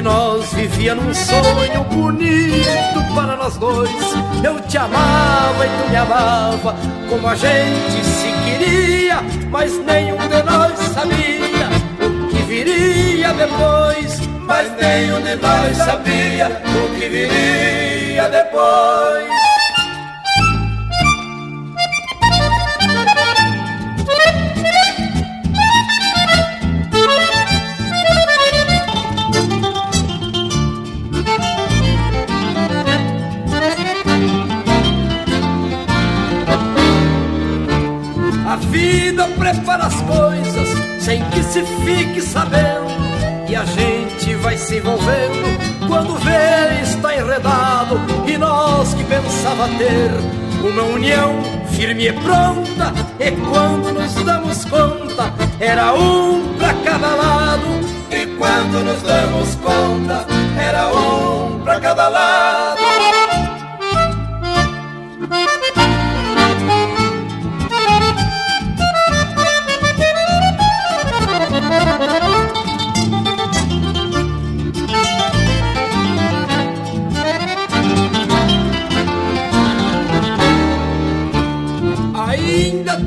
Nós vivia num sonho bonito para nós dois. Eu te amava e tu me amava, como a gente se queria, mas nenhum de nós sabia o que viria depois. Mas nenhum de nós sabia o que viria depois. Prepara as coisas sem que se fique sabendo. E a gente vai se envolvendo quando vê está enredado. E nós que pensava ter uma união firme e pronta. E quando nos damos conta, era um pra cada lado. E quando nos damos conta, era um pra cada lado.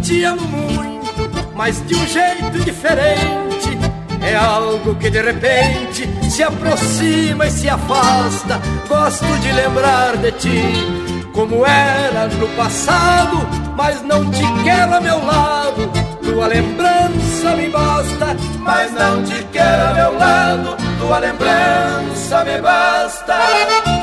Te amo muito, mas de um jeito diferente. É algo que de repente se aproxima e se afasta. Gosto de lembrar de ti como era no passado, mas não te quero a meu lado. Tua lembrança me basta, mas não te quero a meu lado. Tua lembrança me basta.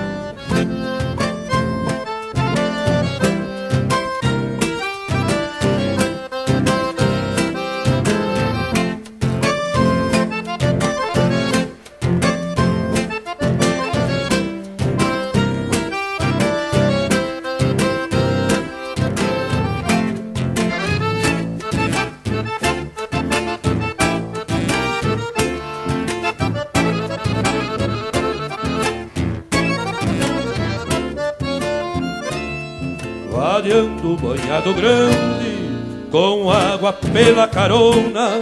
Pela carona,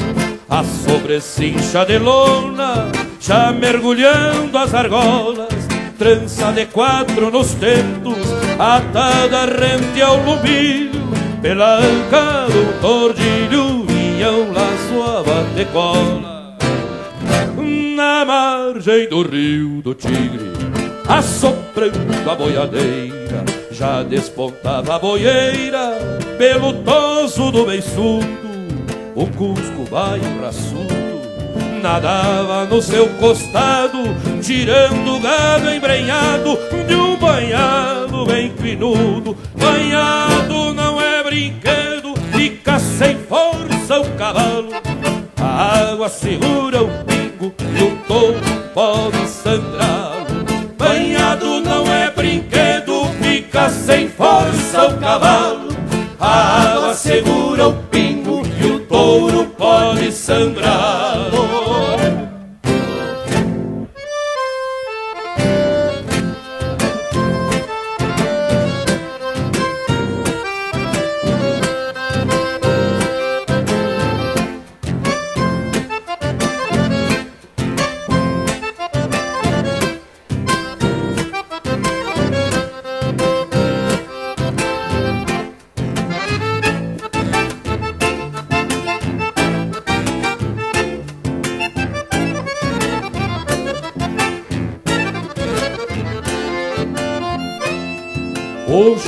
a sobrecincha de lona, já mergulhando as argolas, trança de quatro nos tentos, atada rente ao lumbilho, pela anca do tordilho, vinha um laço a batecola. Na margem do rio do Tigre, assoprando a boiadeira, já despontava a boieira pelo toso do beiçudo, o cusco baio raçudo nadava no seu costado, tirando o gado embrenhado de um banhado bem finudo. Banhado não é brinquedo, fica sem força o cavalo. A água segura o pingo e o touro pode sangrá-lo. Banhado não é brinquedo, fica sem força o cavalo. A água segura o pingo o touro pode sangrar.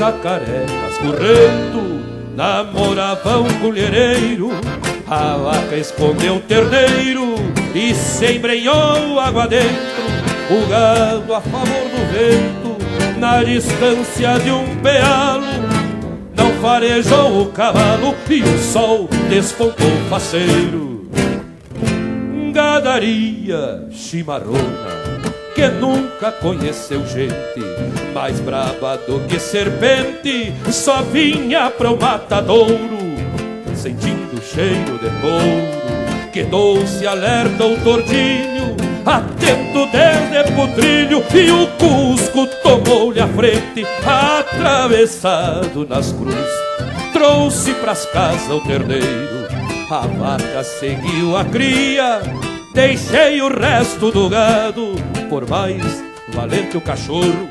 O jacaré cascurrento namorava um colhereiro A vaca escondeu o terneiro e se embrenhou água dentro O gado a favor do vento na distância de um pealo. Não farejou o cavalo e o sol despontou faceiro. Gadaria chimarrona que nunca conheceu gente mais braba do que serpente, só vinha pro matadouro, sentindo o cheiro de couro, que doce alerta o tordilho, atento desde putrilho, e o Cusco tomou-lhe a frente, atravessado nas cruzes, trouxe pras casas o terneiro, a vaca seguiu a cria, Deixei o resto do gado, por mais valente o cachorro,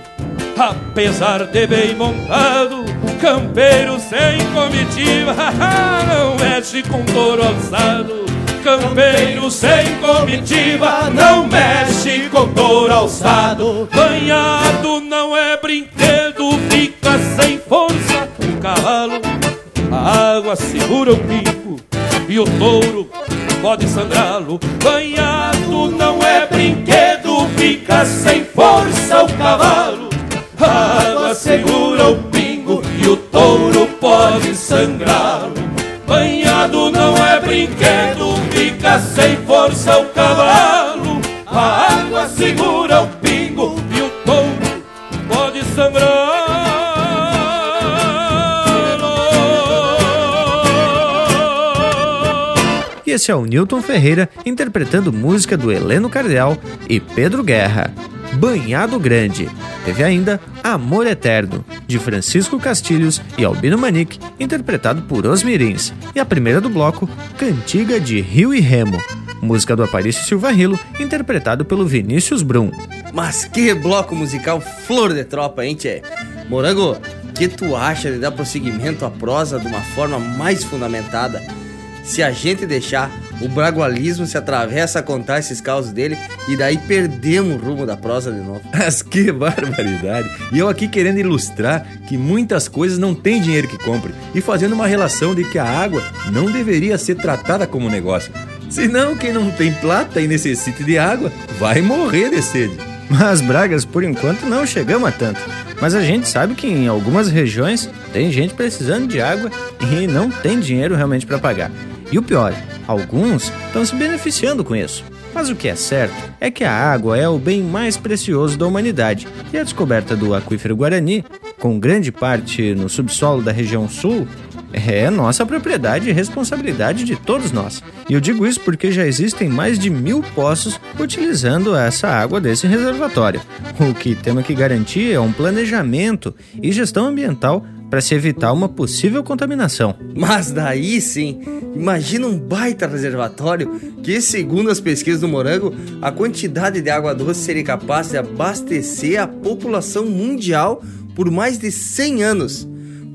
apesar de bem montado, campeiro sem comitiva, não mexe com touro alçado. Campeiro sem comitiva, não mexe com touro alçado. Banhado não é brinquedo, fica sem força o cavalo. A água segura o pico e o touro pode sangrá-lo. Banhado não é brinquedo, fica sem força o cavalo. A água segura o pingo e o touro pode sangrá-lo. Banhado não é brinquedo, fica sem força o cavalo. A água segura o pingo esse é o Newton Ferreira interpretando música do Heleno Cardeal e Pedro Guerra. Banhado Grande. Teve ainda Amor Eterno, de Francisco Castilhos e Albino Manique, interpretado por Os Mirins. E a primeira do bloco, Cantiga de Rio e Remo, música do Aparício Silva Rilo, interpretado pelo Vinícius Brum. Mas que bloco musical flor de tropa, hein, tchê? Morango, que tu acha de dar prosseguimento à prosa de uma forma mais fundamentada? Se a gente deixar, o bragualismo se atravessa a contar esses causos dele e daí perdemos o rumo da prosa de novo. Mas que barbaridade! E eu aqui querendo ilustrar que muitas coisas não têm dinheiro que compre e fazendo uma relação de que a água não deveria ser tratada como negócio. Senão, quem não tem plata e necessita de água vai morrer de sede. Mas Bragas, por enquanto, não chegamos a tanto. Mas a gente sabe que em algumas regiões tem gente precisando de água e não tem dinheiro realmente para pagar. E o pior, alguns estão se beneficiando com isso. Mas o que é certo é que a água é o bem mais precioso da humanidade e a descoberta do aquífero Guarani, com grande parte no subsolo da região sul, é nossa propriedade e responsabilidade de todos nós. E eu digo isso porque já existem mais de mil poços utilizando essa água desse reservatório. O que temos que garantir é um planejamento e gestão ambiental para se evitar uma possível contaminação. Mas daí sim, imagina um baita reservatório que, segundo as pesquisas do Morango, a quantidade de água doce seria capaz de abastecer a população mundial por mais de 100 anos.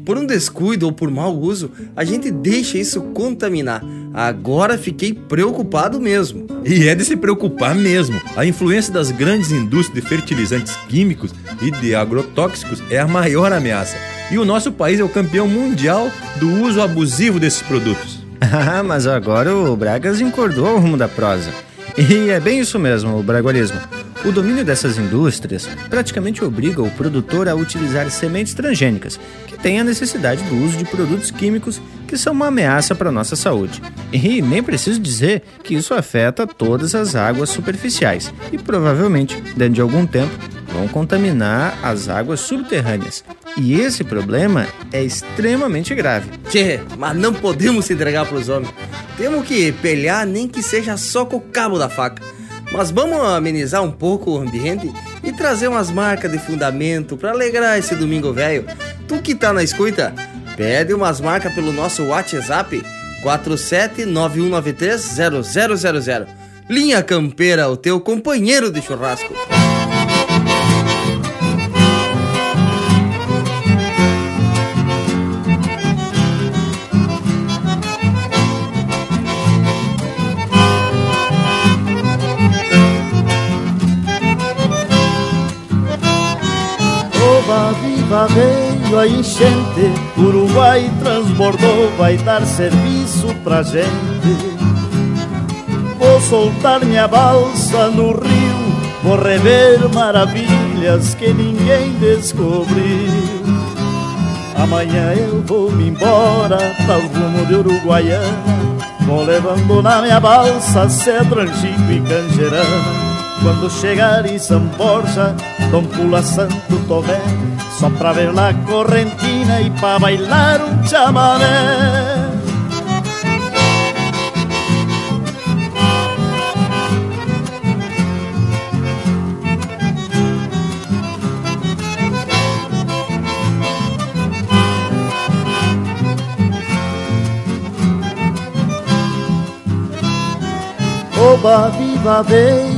Por um descuido ou por mau uso, a gente deixa isso contaminar. Agora fiquei preocupado mesmo. E é de se preocupar mesmo. A influência das grandes indústrias de fertilizantes químicos e de agrotóxicos é a maior ameaça. E o nosso país é o campeão mundial do uso abusivo desses produtos. Ah, mas agora o Bragas encordou o rumo da prosa. E é bem isso mesmo, o bragualismo. O domínio dessas indústrias praticamente obriga o produtor a utilizar sementes transgênicas, que têm a necessidade do uso de produtos químicos que são uma ameaça para a nossa saúde. E nem preciso dizer que isso afeta todas as águas superficiais e provavelmente, dentro de algum tempo, vão contaminar as águas subterrâneas. E esse problema é extremamente grave. Tchê, mas não podemos se entregar para os homens. Temos que pelear nem que seja só com o cabo da faca. Mas vamos amenizar um pouco o ambiente e trazer umas marcas de fundamento para alegrar esse domingo velho. Tu que tá na escuta, pede umas marcas pelo nosso WhatsApp 4791930000. Linha Campeira, o teu companheiro de churrasco. Oba viva veio a enchente, Uruguai transbordou, vai dar serviço pra gente. Vou soltar minha balsa no rio, vou rever maravilhas que ninguém descobriu. Amanhã eu vou me embora para o rumo de Uruguaiana, vou levando na minha balsa cedro, angico e canjerana. Quando chegar em São Borja, Dom Pula Santo Tomé Só pra ver na correntina e pra bailar um chamamé Oba viva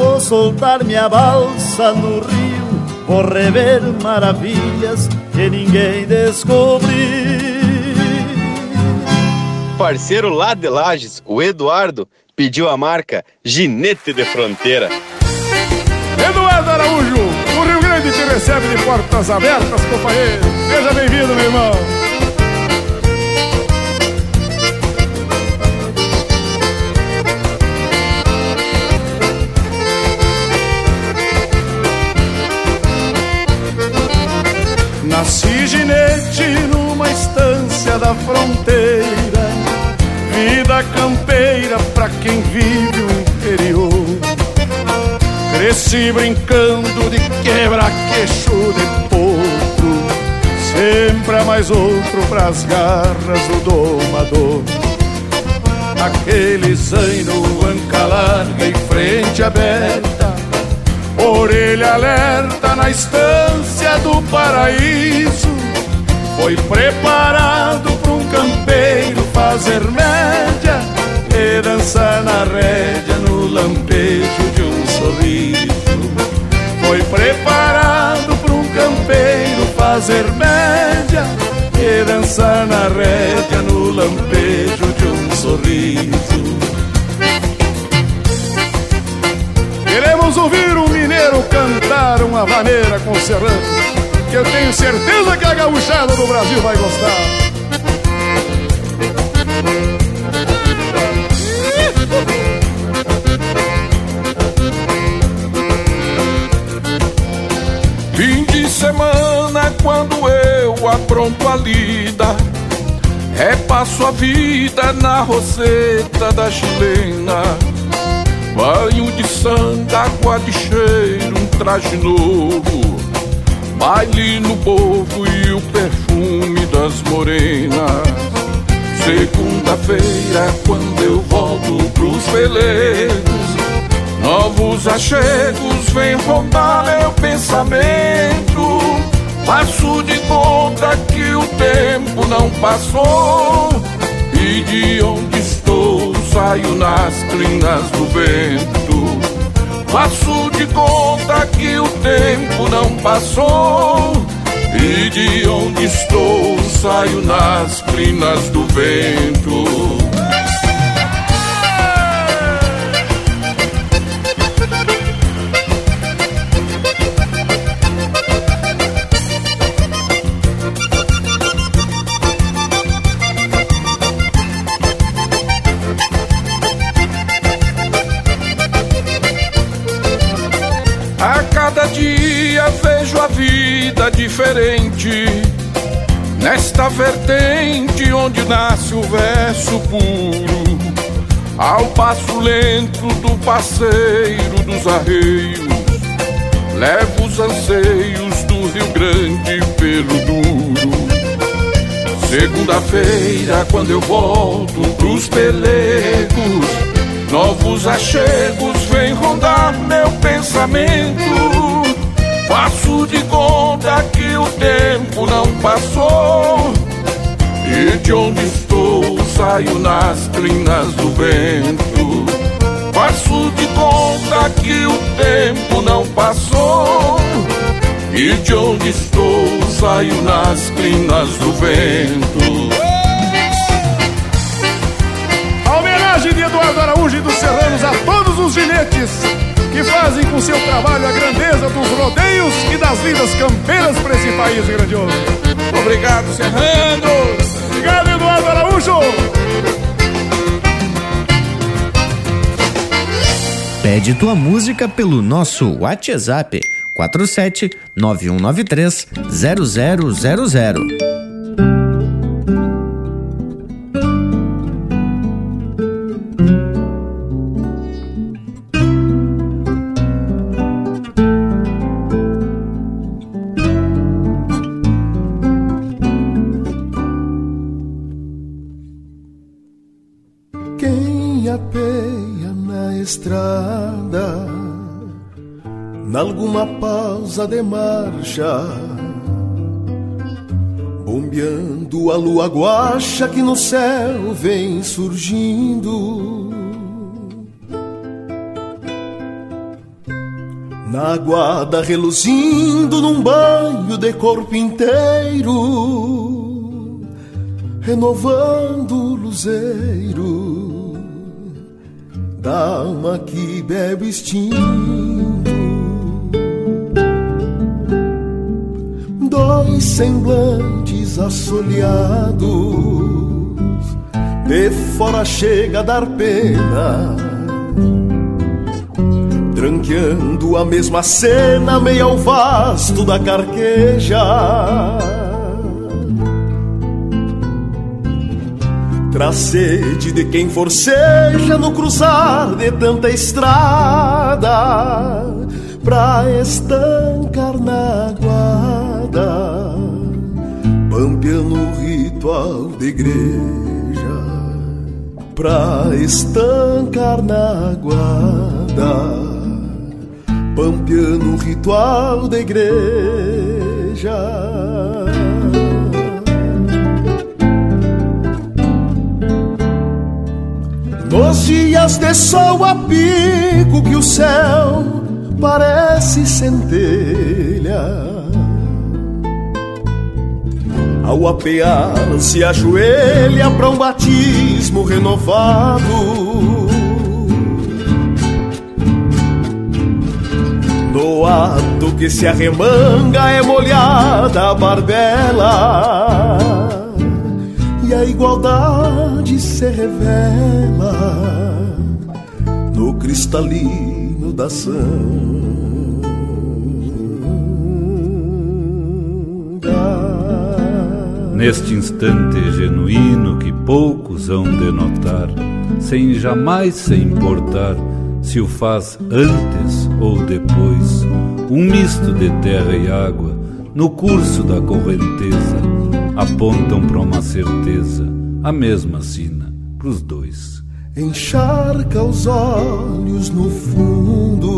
Vou soltar minha balsa no rio, vou rever maravilhas que ninguém descobriu. parceiro lá de Lages, o Eduardo, pediu a marca Ginete de Fronteira. Eduardo Araújo, o Rio Grande te recebe de portas abertas, companheiro. Seja bem-vindo, meu irmão. Nasci ginete numa estância da fronteira, vida campeira pra quem vive o interior. Cresci brincando de quebra-queixo de potro, sempre há mais outro pras garras do domador. Aquele zaino, anca larga e frente aberta, orelha alerta na estância do paraíso. Foi preparado para um campeiro fazer média e dançar na rédea no lampejo de um sorriso. Foi preparado para um campeiro fazer média e dançar na rédea no lampejo de um sorriso. Queremos ouvir um mineiro cantar uma vaneira com serrano, que eu tenho certeza que a gauchada do Brasil vai gostar. Fim de semana, quando eu apronto a lida, repasso a vida na roseta da chilena. Banho de sangue, água de cheiro, um traje novo. Baile no povo e o perfume das morenas. Segunda-feira, quando eu volto pros pelegos, novos achegos vêm rondar meu pensamento. Faço de conta que o tempo não passou e de onde estou saio nas crinas do vento. Faço de conta que o tempo não passou e de onde estou saio nas crinas do vento. Nesta vertente onde nasce o verso puro, ao passo lento do passeiro dos arreios, levo os anseios do Rio Grande pelo duro. Segunda-feira, quando eu volto pros pelegos, novos achegos vêm rondar meu pensamento. Faço de conta o tempo não passou. E de onde estou saio nas crinas do vento. Faço de conta que o tempo não passou. E de onde estou saio nas crinas do vento. A homenagem de Eduardo Araújo e dos Serranos a todos os ginetes que fazem com seu trabalho a grandeza dos rodeios e das vidas campeiras para esse país grandioso. Obrigado, Serranos! Obrigado, Eduardo Araújo! Pede tua música pelo nosso WhatsApp 47 9193 0000. Pausa de marcha, bombeando a lua guacha que no céu vem surgindo. Na guarda reluzindo num banho de corpo inteiro renovando o luzeiro da alma que bebe extinto. Dois semblantes assoleados, de fora chega a dar pena tranqueando a mesma cena meio ao vasto da carqueja. Traz sede de quem forceja no cruzar de tanta estrada pra estancar na guarda, pampeando o ritual de igreja, pra estancar na guarda pampeando ritual da igreja. Nos dias de sol a pico que o céu parece centelha. Ao apear se ajoelha para um batismo renovado. No ato que se arremanga é molhada a barbela. E a igualdade se revela No cristalino da sanga Neste instante genuíno que poucos hão de notar Sem jamais se importar se o faz antes ou depois, um misto de terra e água, no curso da correnteza, apontam para uma certeza, a mesma sina pros dois. Encharca os olhos no fundo,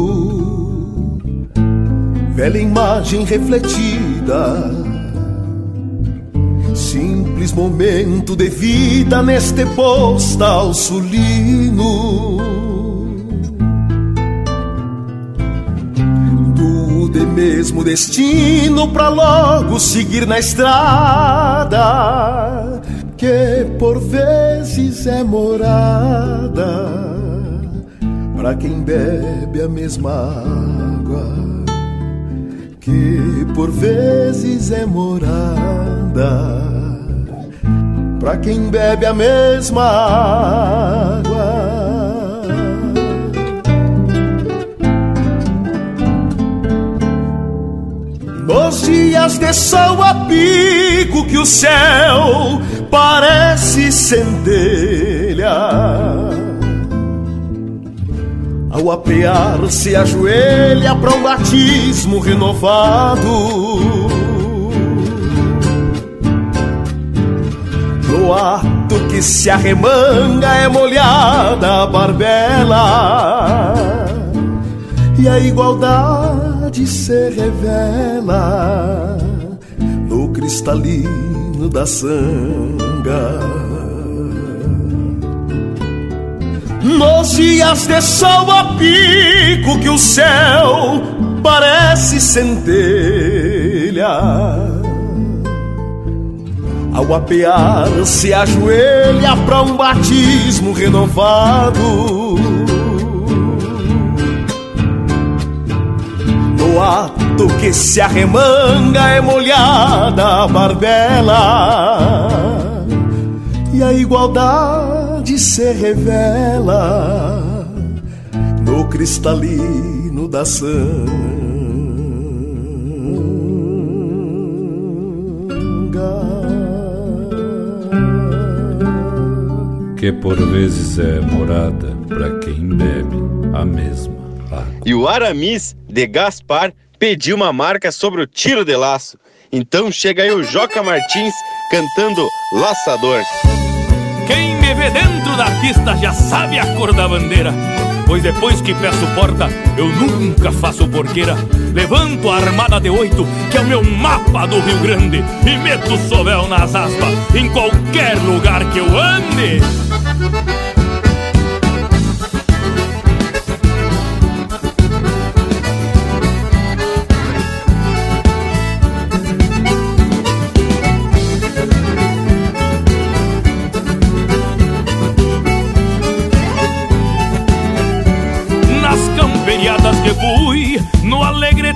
velha imagem refletida, simples momento de vida neste postal sulino. Mesmo destino pra logo seguir na estrada que por vezes é morada pra quem bebe a mesma água que por vezes é morada pra quem bebe a mesma água. Nos dias de sol a pico que o céu parece centelha Ao apear se ajoelha para um batismo renovado No ato que se arremanga é molhada a barbela E a igualdade se revela no cristalino da sanga. Nos dias de sol a pico que o céu parece centelha. Ao apear se ajoelha para um batismo renovado ato que se arremanga é molhada a barbela e a igualdade se revela no cristalino da sanga. Que por vezes é morada para quem bebe a mesma água. E o Aramis de Gaspar pediu uma marca sobre o tiro de laço. Então chega aí o Joca Martins cantando Laçador. Quem me vê dentro da pista já sabe a cor da bandeira. Pois depois que peço porta, eu nunca faço porqueira. Levanto a armada de oito, que é o meu mapa do Rio Grande, e meto o sovel nas aspas em qualquer lugar que eu ande.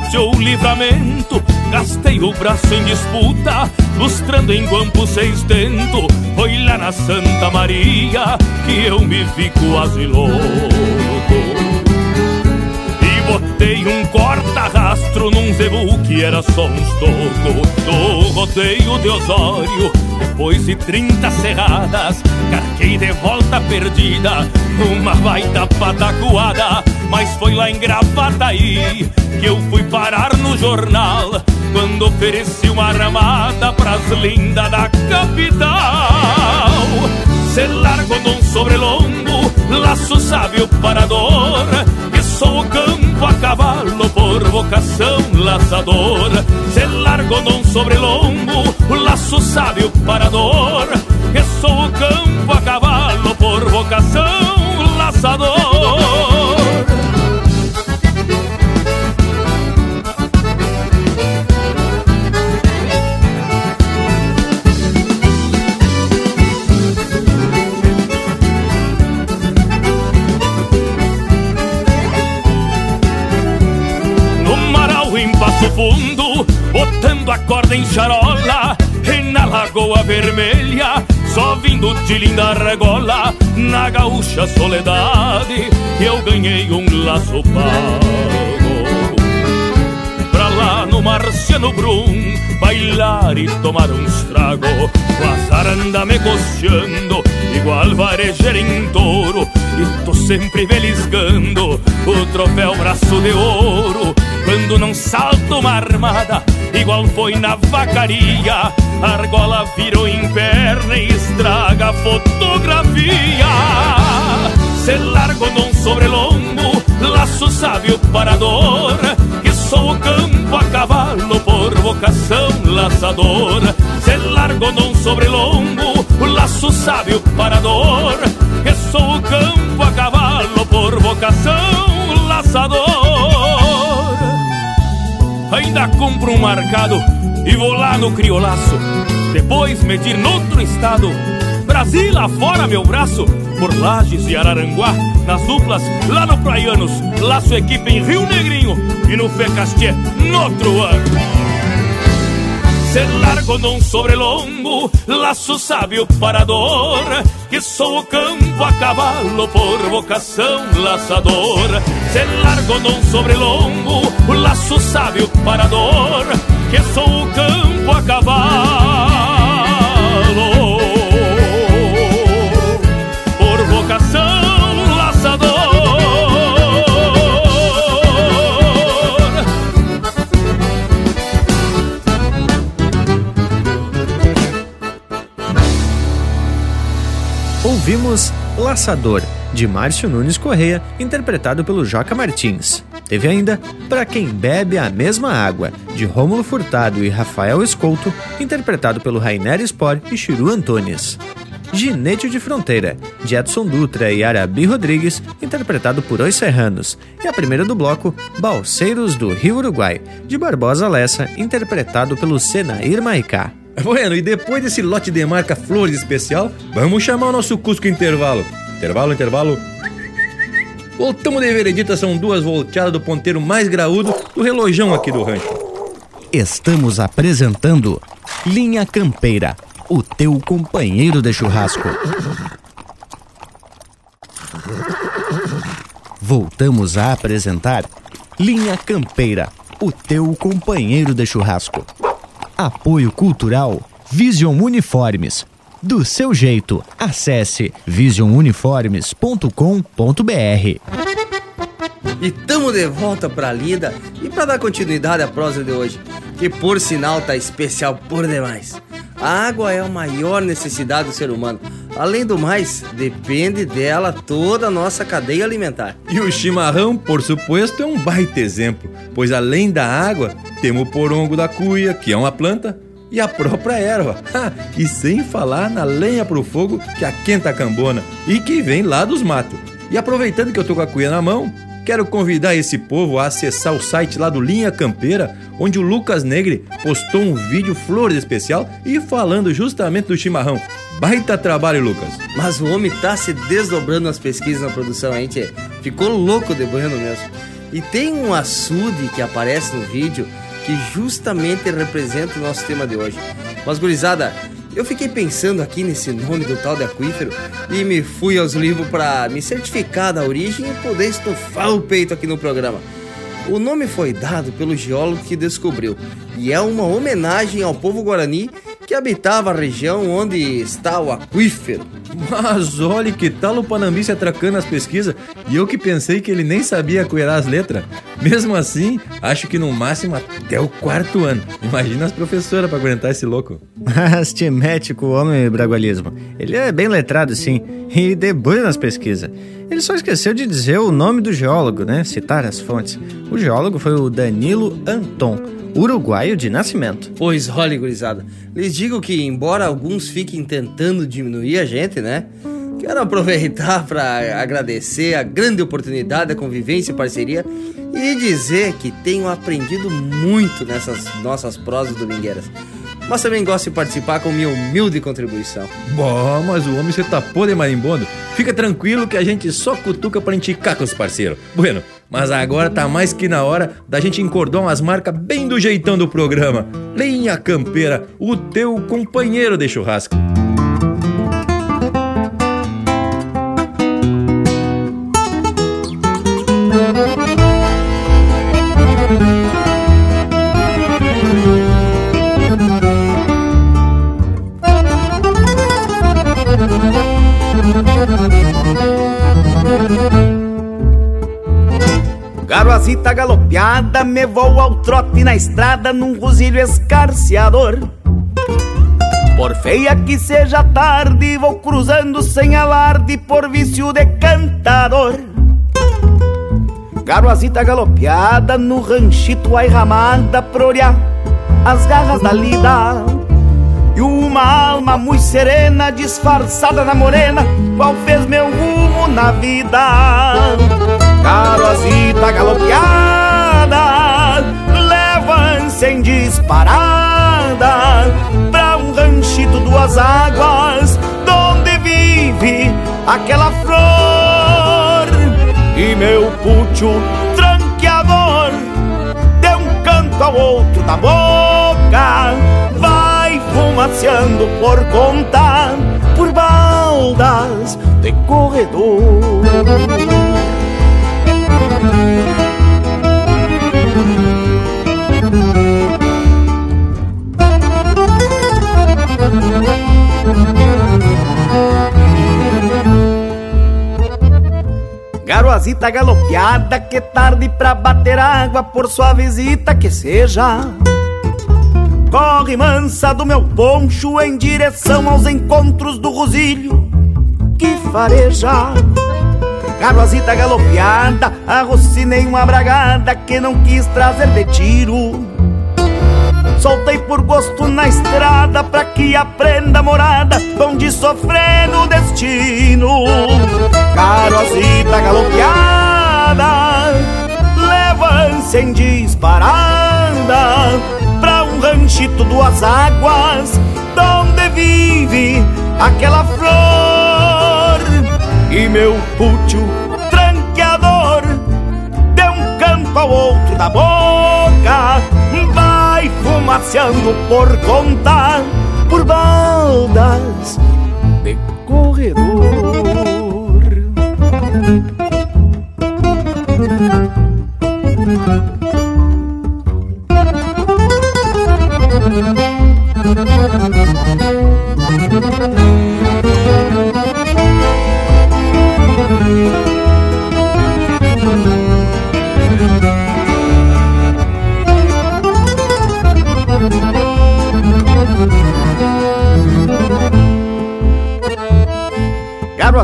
Sorte ou livramento. Gastei o braço em disputa, lustrando em guampo seis dento. Foi lá na Santa Maria que eu me vi quase louco. Botei um corta-rastro num zebu que era só uns toco Do rodeio de Osório, depois de trinta serradas Carquei de volta perdida, uma baita patacoada Mas foi lá em Gravataí que eu fui parar no jornal Quando ofereci uma ramada pras lindas da capital. Se largo num sobrelongo, laço sábio parador Sou o campo a cavalo por vocação laçador Se largo num sobrelombo, o laço sábio parador. Que sou o campo a cavalo por vocação laçador fundo, botando a corda em charola. E na lagoa vermelha, só vindo de linda regola. Na gaúcha soledade, eu ganhei um laço pago. Pra lá no Marciano Brum, bailar e tomar uns trago. O azar anda me igual varejeiro em touro. E tô sempre beliscando o troféu braço de ouro quando não salta uma armada, igual foi na vacaria, a argola virou em e estraga a fotografia. Se largo num sobrelombo, laço sábio parador, que sou o campo a cavalo por vocação laçador. Se largo num sobrelombo, laço sábio parador, que sou o campo a cavalo por vocação laçador ainda compro um marcado e vou lá no criolaço. Depois medir noutro estado, Brasil fora meu braço, por Lages e Araranguá, nas duplas lá no Praianos, laço equipe em Rio Negrinho e no Fé Castié, no outro ano. Se largo num sobrelongo, laço sábio parador, que sou o campo a cavalo por vocação laçador. Se largo num sobrelongo, laço sábio parador, que Laçador, de Márcio Nunes Correia, interpretado pelo Joca Martins. Teve ainda Para Quem Bebe a Mesma Água, de Rômulo Furtado e Rafael Escolto, interpretado pelo Rainer Spor e Chiru Antunes. Ginete de Fronteira, de Edson Dutra e Arabi Rodrigues, interpretado por Os Serranos. E a primeira do bloco, Balseiros do Rio Uruguai, de Barbosa Lessa, interpretado pelo Senair Maicá. Bueno, e depois desse lote de marca Flores Especial, vamos chamar o nosso Cusco Intervalo. Intervalo, intervalo. Voltamos de veredita, são duas volteadas do ponteiro mais graúdo do relojão aqui do rancho. Estamos apresentando Linha Campeira, o teu companheiro de churrasco. Voltamos a apresentar Linha Campeira, o teu companheiro de churrasco. Apoio Cultural Vision Uniformes. Do seu jeito, acesse visionuniformes.com.br. E tamo de volta pra lida e para dar continuidade à prosa de hoje, que por sinal tá especial por demais. A água é a maior necessidade do ser humano. Além do mais, depende dela toda a nossa cadeia alimentar. E o chimarrão, por suposto, é um baita exemplo, pois além da água, temos o porongo da cuia, que é uma planta, e a própria erva. e sem falar na lenha pro fogo que aquenta a cambona e que vem lá dos matos. E aproveitando que eu tô com a cuia na mão, quero convidar esse povo a acessar o site lá do Linha Campeira, onde o Lucas Negre postou um vídeo flores especial e falando justamente do chimarrão. Baita trabalho, Lucas. Mas o homem tá se desdobrando nas pesquisas na produção, hein, tchê? Ficou louco de bueno mesmo. E tem um açude que aparece no vídeo que justamente representa o nosso tema de hoje. Mas, gurizada, eu fiquei pensando aqui nesse nome do tal de aquífero e me fui aos livros para me certificar da origem e poder estufar o peito aqui no programa. O nome foi dado pelo geólogo que descobriu e é uma homenagem ao povo guarani que habitava a região onde está o aquífero. Mas olha que tal o Panambi se atracando as pesquisas e eu que pensei que ele nem sabia coerar as letras. Mesmo assim, acho que no máximo até o quarto ano. Imagina as professoras para aguentar esse louco. Mas te mete com o homem bragualismo. Ele é bem letrado sim e debulha nas pesquisas. Ele só esqueceu de dizer o nome do geólogo, né? Citar as fontes. O geólogo foi o Danilo Anton uruguaio de nascimento. Pois olha, gurizada, lhes digo que, embora alguns fiquem tentando diminuir a gente, né? Quero aproveitar para agradecer a grande oportunidade da convivência e parceria e dizer que tenho aprendido muito nessas nossas prosas domingueiras. Mas também gosto de participar com minha humilde contribuição. Bom, mas o homem se tapou de marimbondo. Fica tranquilo que a gente só cutuca pra indicar com os parceiros. Bueno, mas agora tá mais que na hora da gente encordar umas marcas bem do jeitão do programa. Linha Campeira, o teu companheiro de churrasco. Garoazita galopeada me vou ao trote na estrada num rosilho escarciador. Por feia que seja tarde, vou cruzando sem alarde por vício de cantador. Garoazita galopeada no ranchito airramada proria as garras da lida. E uma alma muito serena, disfarçada na morena, qual fez meu rumo na vida. Carozita galopeada. Levam-se em disparada Pra um ranchito duas águas Donde vive aquela flor. E meu pucho tranqueador De um canto ao outro da boca. Vai fumaceando por conta Por baldas de corredor Garoazita galopeada, que tarde pra bater água por sua visita que seja. Corre mansa do meu poncho em direção aos encontros do rosilho que fareja. Garoazita galopeada, arrocinei uma bragada que não quis trazer de tiro. Soltei por gosto na estrada pra que aprenda a morada onde sofrer no destino. Carozita galopeada, levance em disparada pra um ranchito duas águas, donde vive aquela flor. E meu pútil tranqueador de um canto ao outro da boca vai fumaceando por conta por baldas de corredor.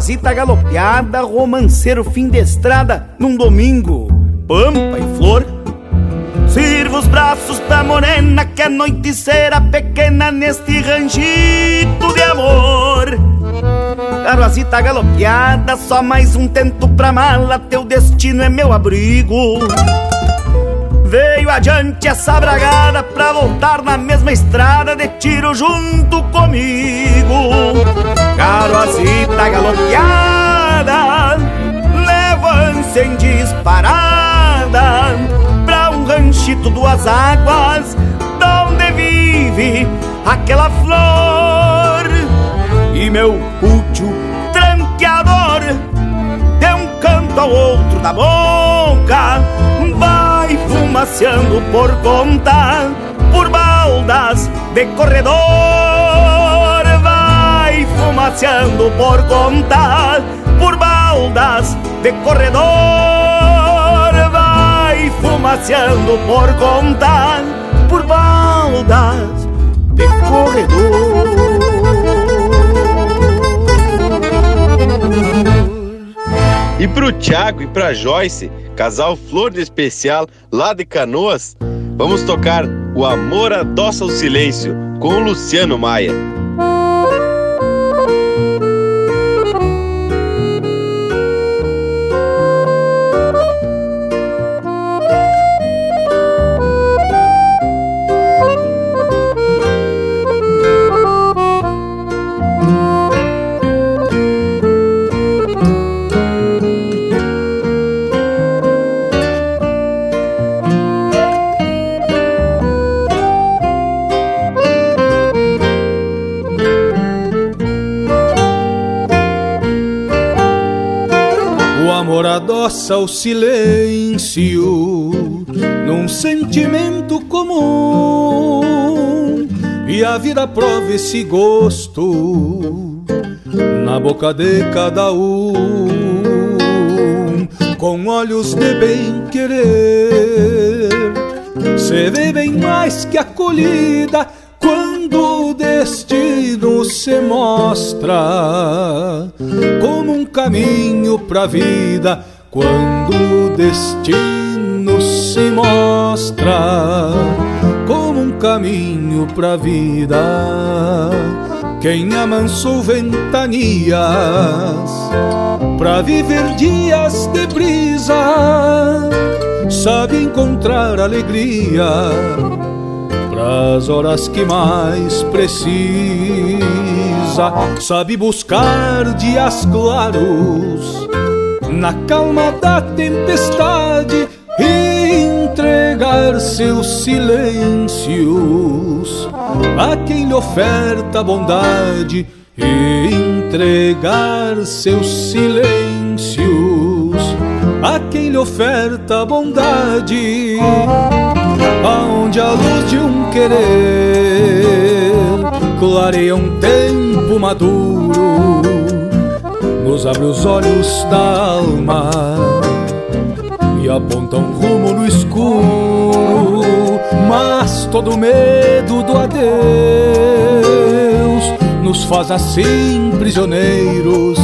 Garoazita galopeada, romanceiro fim de estrada, num domingo, pampa e flor. Sirva os braços pra morena, que a noite será pequena neste ranchito de amor. Garoazita galopeada, só mais um tento pra mala, teu destino é meu abrigo. Veio adiante essa bragada pra voltar na mesma estrada de tiro junto comigo. Garoazita galopeada, levante em disparada pra um ranchito duas águas, donde vive aquela flor. E meu útil tranqueador de um canto ao outro da boca, vai fumaciando por conta, por baldas de corredor, fumaciando por conta, por baldas de corredor, vai fumaciando por conta, por baldas de corredor. E pro Thiago e pra Joyce, casal Flor de Especial lá de Canoas, vamos tocar O Amor Adoça o Silêncio com o Luciano Maia. Adoça o silêncio num sentimento comum. E a vida prova esse gosto na boca de cada um. Com olhos de bem querer se vê bem mais que acolhida quando o destino se mostra como um caminho pra vida quando o destino se mostra como um caminho pra vida. Quem amansou ventanias pra viver dias de brisa, sabe encontrar alegria pras horas que mais precisa, sabe buscar dias claros na calma da tempestade entregar seus silêncios a quem lhe oferta bondade e entregar seus silêncios a quem lhe oferta bondade. Aonde a luz de um querer clareia um tempo maduro nos abre os olhos da alma e aponta um rumo no escuro, mas todo medo do adeus nos faz assim prisioneiros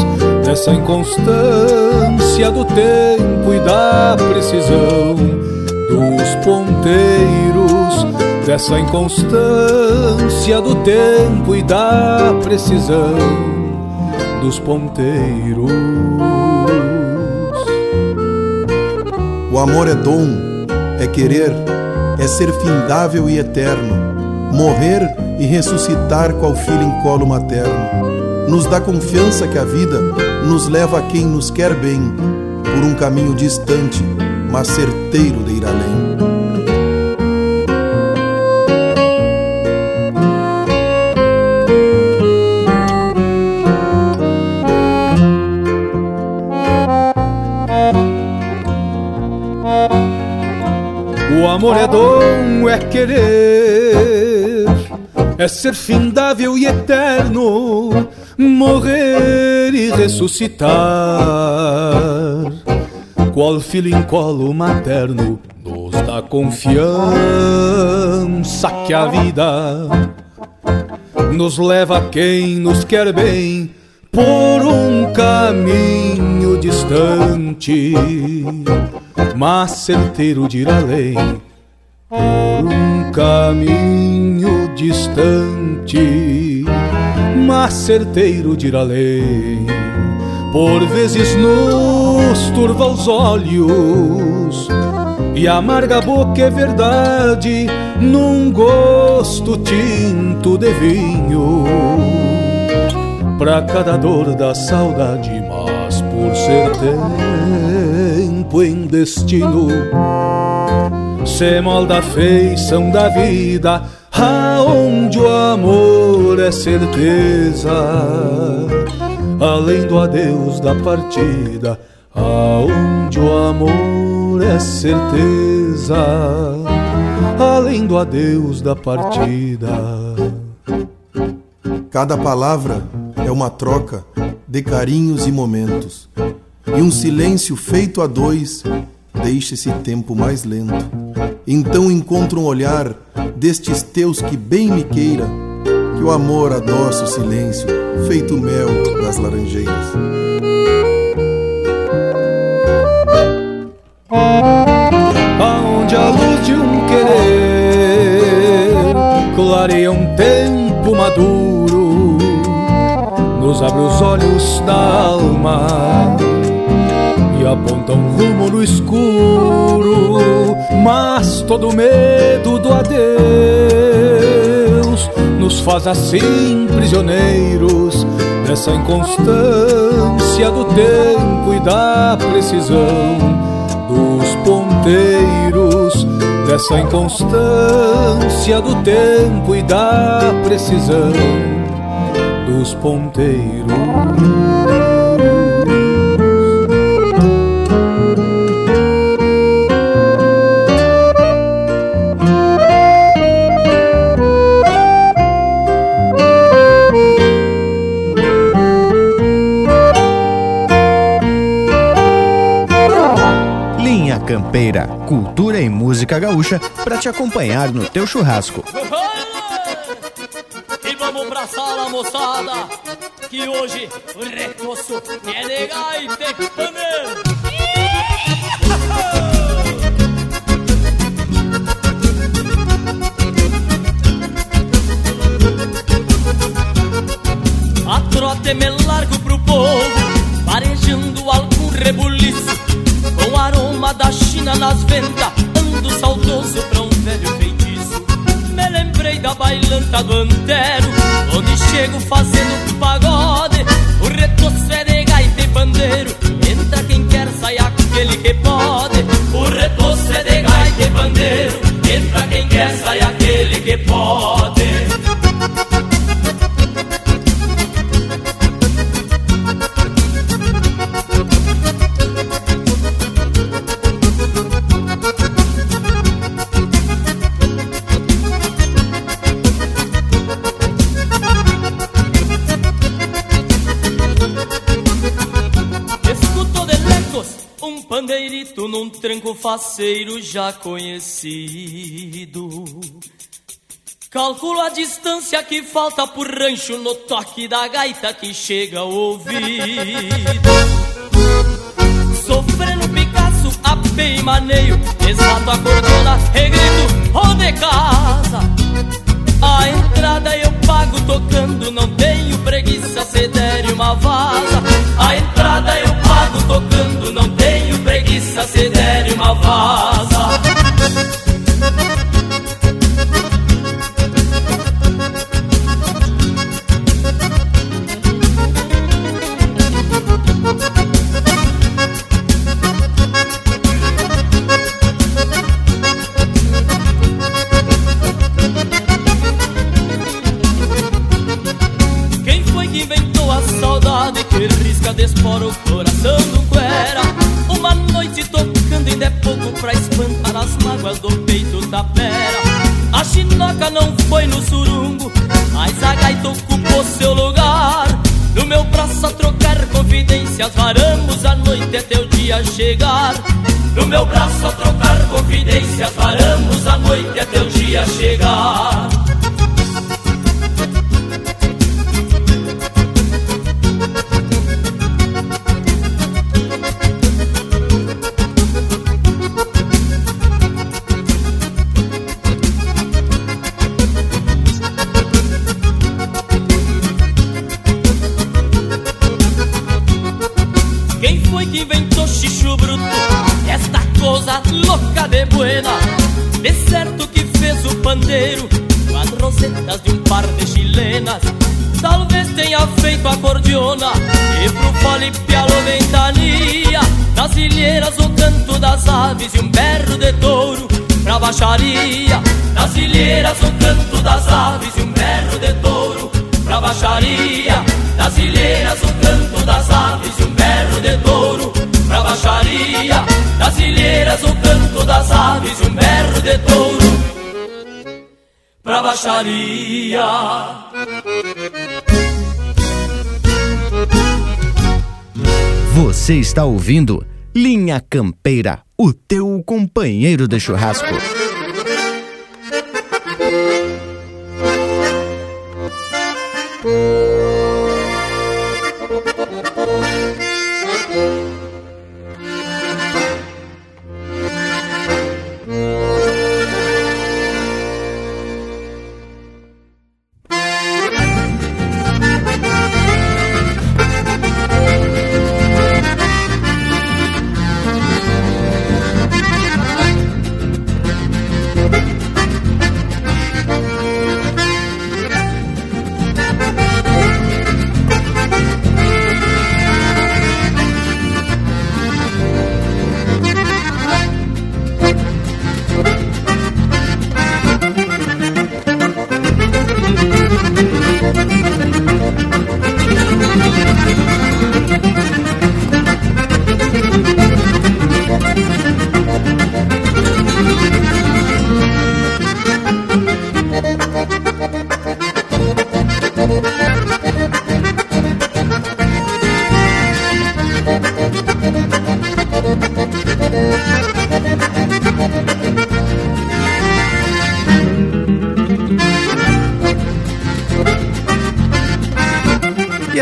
dessa inconstância do tempo e da precisão dos ponteiros, dessa inconstância do tempo e da precisão dos ponteiros. O amor é dom, é querer, é ser findável e eterno, morrer e ressuscitar qual filho em colo materno. Nos dá confiança que a vida nos leva a quem nos quer bem, por um caminho distante, mas certeiro de ir além. É dom, é querer, é ser findável e eterno, morrer e ressuscitar. Qual filho em colo materno nos dá confiança que a vida nos leva a quem nos quer bem por um caminho distante, mas certeiro de ir além por um caminho distante, mas certeiro de ir além. Por vezes nos turva os olhos e amarga a boca é verdade num gosto tinto de vinho. Pra cada dor da saudade, mas por ser tempo em destino se molda a feição da vida, aonde o amor é certeza, além do adeus da partida, aonde o amor é certeza, além do adeus da partida. Cada palavra é uma troca de carinhos e momentos, e um silêncio feito a dois deixa esse tempo mais lento. Então encontro um olhar destes teus que bem me queira, que o amor adoça o silêncio, feito mel das laranjeiras. Aonde a luz de um querer clareia um tempo maduro, nos abre os olhos da alma aponta um rumo no escuro. Mas todo medo do adeus nos faz assim prisioneiros dessa inconstância do tempo e da precisão dos ponteiros. Dessa inconstância do tempo e da precisão dos ponteiros. Música gaúcha para te acompanhar no teu churrasco. E vamos pra sala, moçada, que hoje o recoço é gaita e pandeiro. A trote me largo pro povo, parejando algum rebuliço com aroma da China nas ventas, saudoso pra um velho feitiço. Me lembrei da bailanta do Antero, onde chego fazendo pagode. O retoço é de gaita e pandeiro, entra quem quer, sai aquele que pode. O retoço é de gaita e pandeiro, entra quem quer, sai aquele que pode. Tranco faceiro já conhecido. Calculo a distância que falta por rancho no toque da gaita que chega ao ouvido. Sofrendo Picasso, apê e maneio, exato a cordona, regrito, ou casa. A entrada eu pago tocando, não tenho preguiça, se der uma vaza. A entrada eu pago tocando, confidências, varamos a noite até o dia chegar. No meu braço a trocar confidências, varamos a noite até o dia chegar. O canto das aves um berro de touro pra baixaria. Você está ouvindo Linha Campeira, o teu companheiro de churrasco.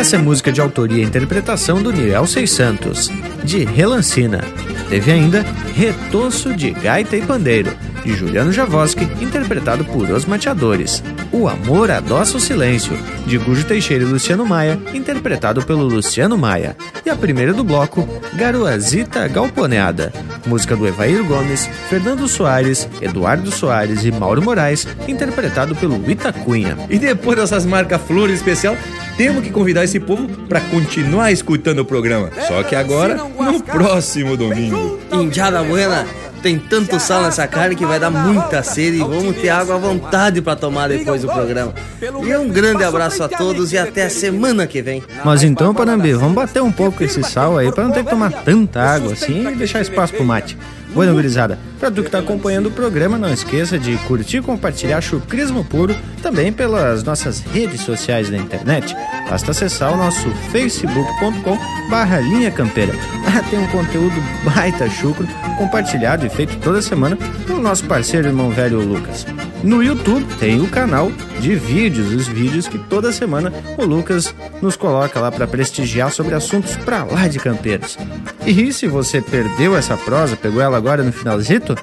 Essa é música de autoria e interpretação do Niel Seis Santos, de Relancina. Teve ainda Retoço de Gaita e Pandeiro, de Juliano Javoski, interpretado por Os Mateadores. O Amor Adoça o Silêncio, de Gujo Teixeira e Luciano Maia, interpretado pelo Luciano Maia. E a primeira do bloco, Garoazita Galponeada, música do Evair Gomes, Fernando Soares, Eduardo Soares e Mauro Moraes, interpretado pelo Itacunha. E depois dessas marcas flores especial, temos que convidar esse povo para continuar escutando o programa. Só que agora, no próximo domingo. Indiada Buena, tem tanto sal nessa carne que vai dar muita sede e vamos ter água à vontade para tomar depois do programa. E um grande abraço a todos e até a semana que vem. Mas então, Panambi, vamos bater um pouco esse sal aí para não ter que tomar tanta água assim e deixar espaço pro mate. Bueno, gurizada, pra tu que tá acompanhando o programa, não esqueça de curtir e compartilhar Chucrismo Puro também pelas nossas redes sociais da internet. Basta acessar o nosso facebook.com barra linha campeira. Lá tem um conteúdo baita chucro, compartilhado e feito toda semana pelo nosso parceiro irmão velho Lucas. No YouTube tem o canal de vídeos, os vídeos que toda semana o Lucas nos coloca lá para prestigiar sobre assuntos pra lá de campeiros. E se você perdeu essa prosa, pegou ela agora no finalzito?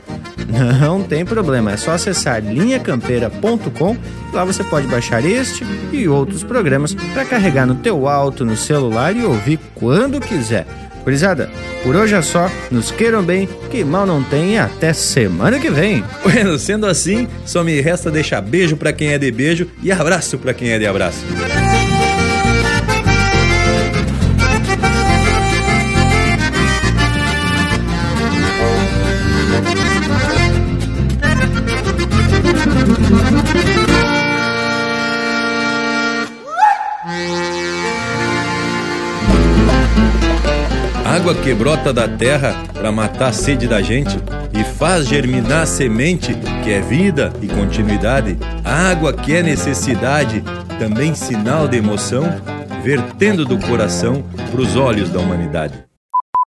Não tem problema, é só acessar linhacampeira.com. Lá você pode baixar este e outros programas para carregar no teu alto, no celular e ouvir quando quiser. Gurizada, por hoje é só. Nos queiram bem, que mal não tem e até semana que vem. Bueno, sendo assim, só me resta deixar beijo para quem é de beijo e abraço para quem é de abraço. Água que brota da terra para matar a sede da gente e faz germinar a semente que é vida e continuidade. Água que é necessidade, também sinal de emoção, vertendo do coração para os olhos da humanidade.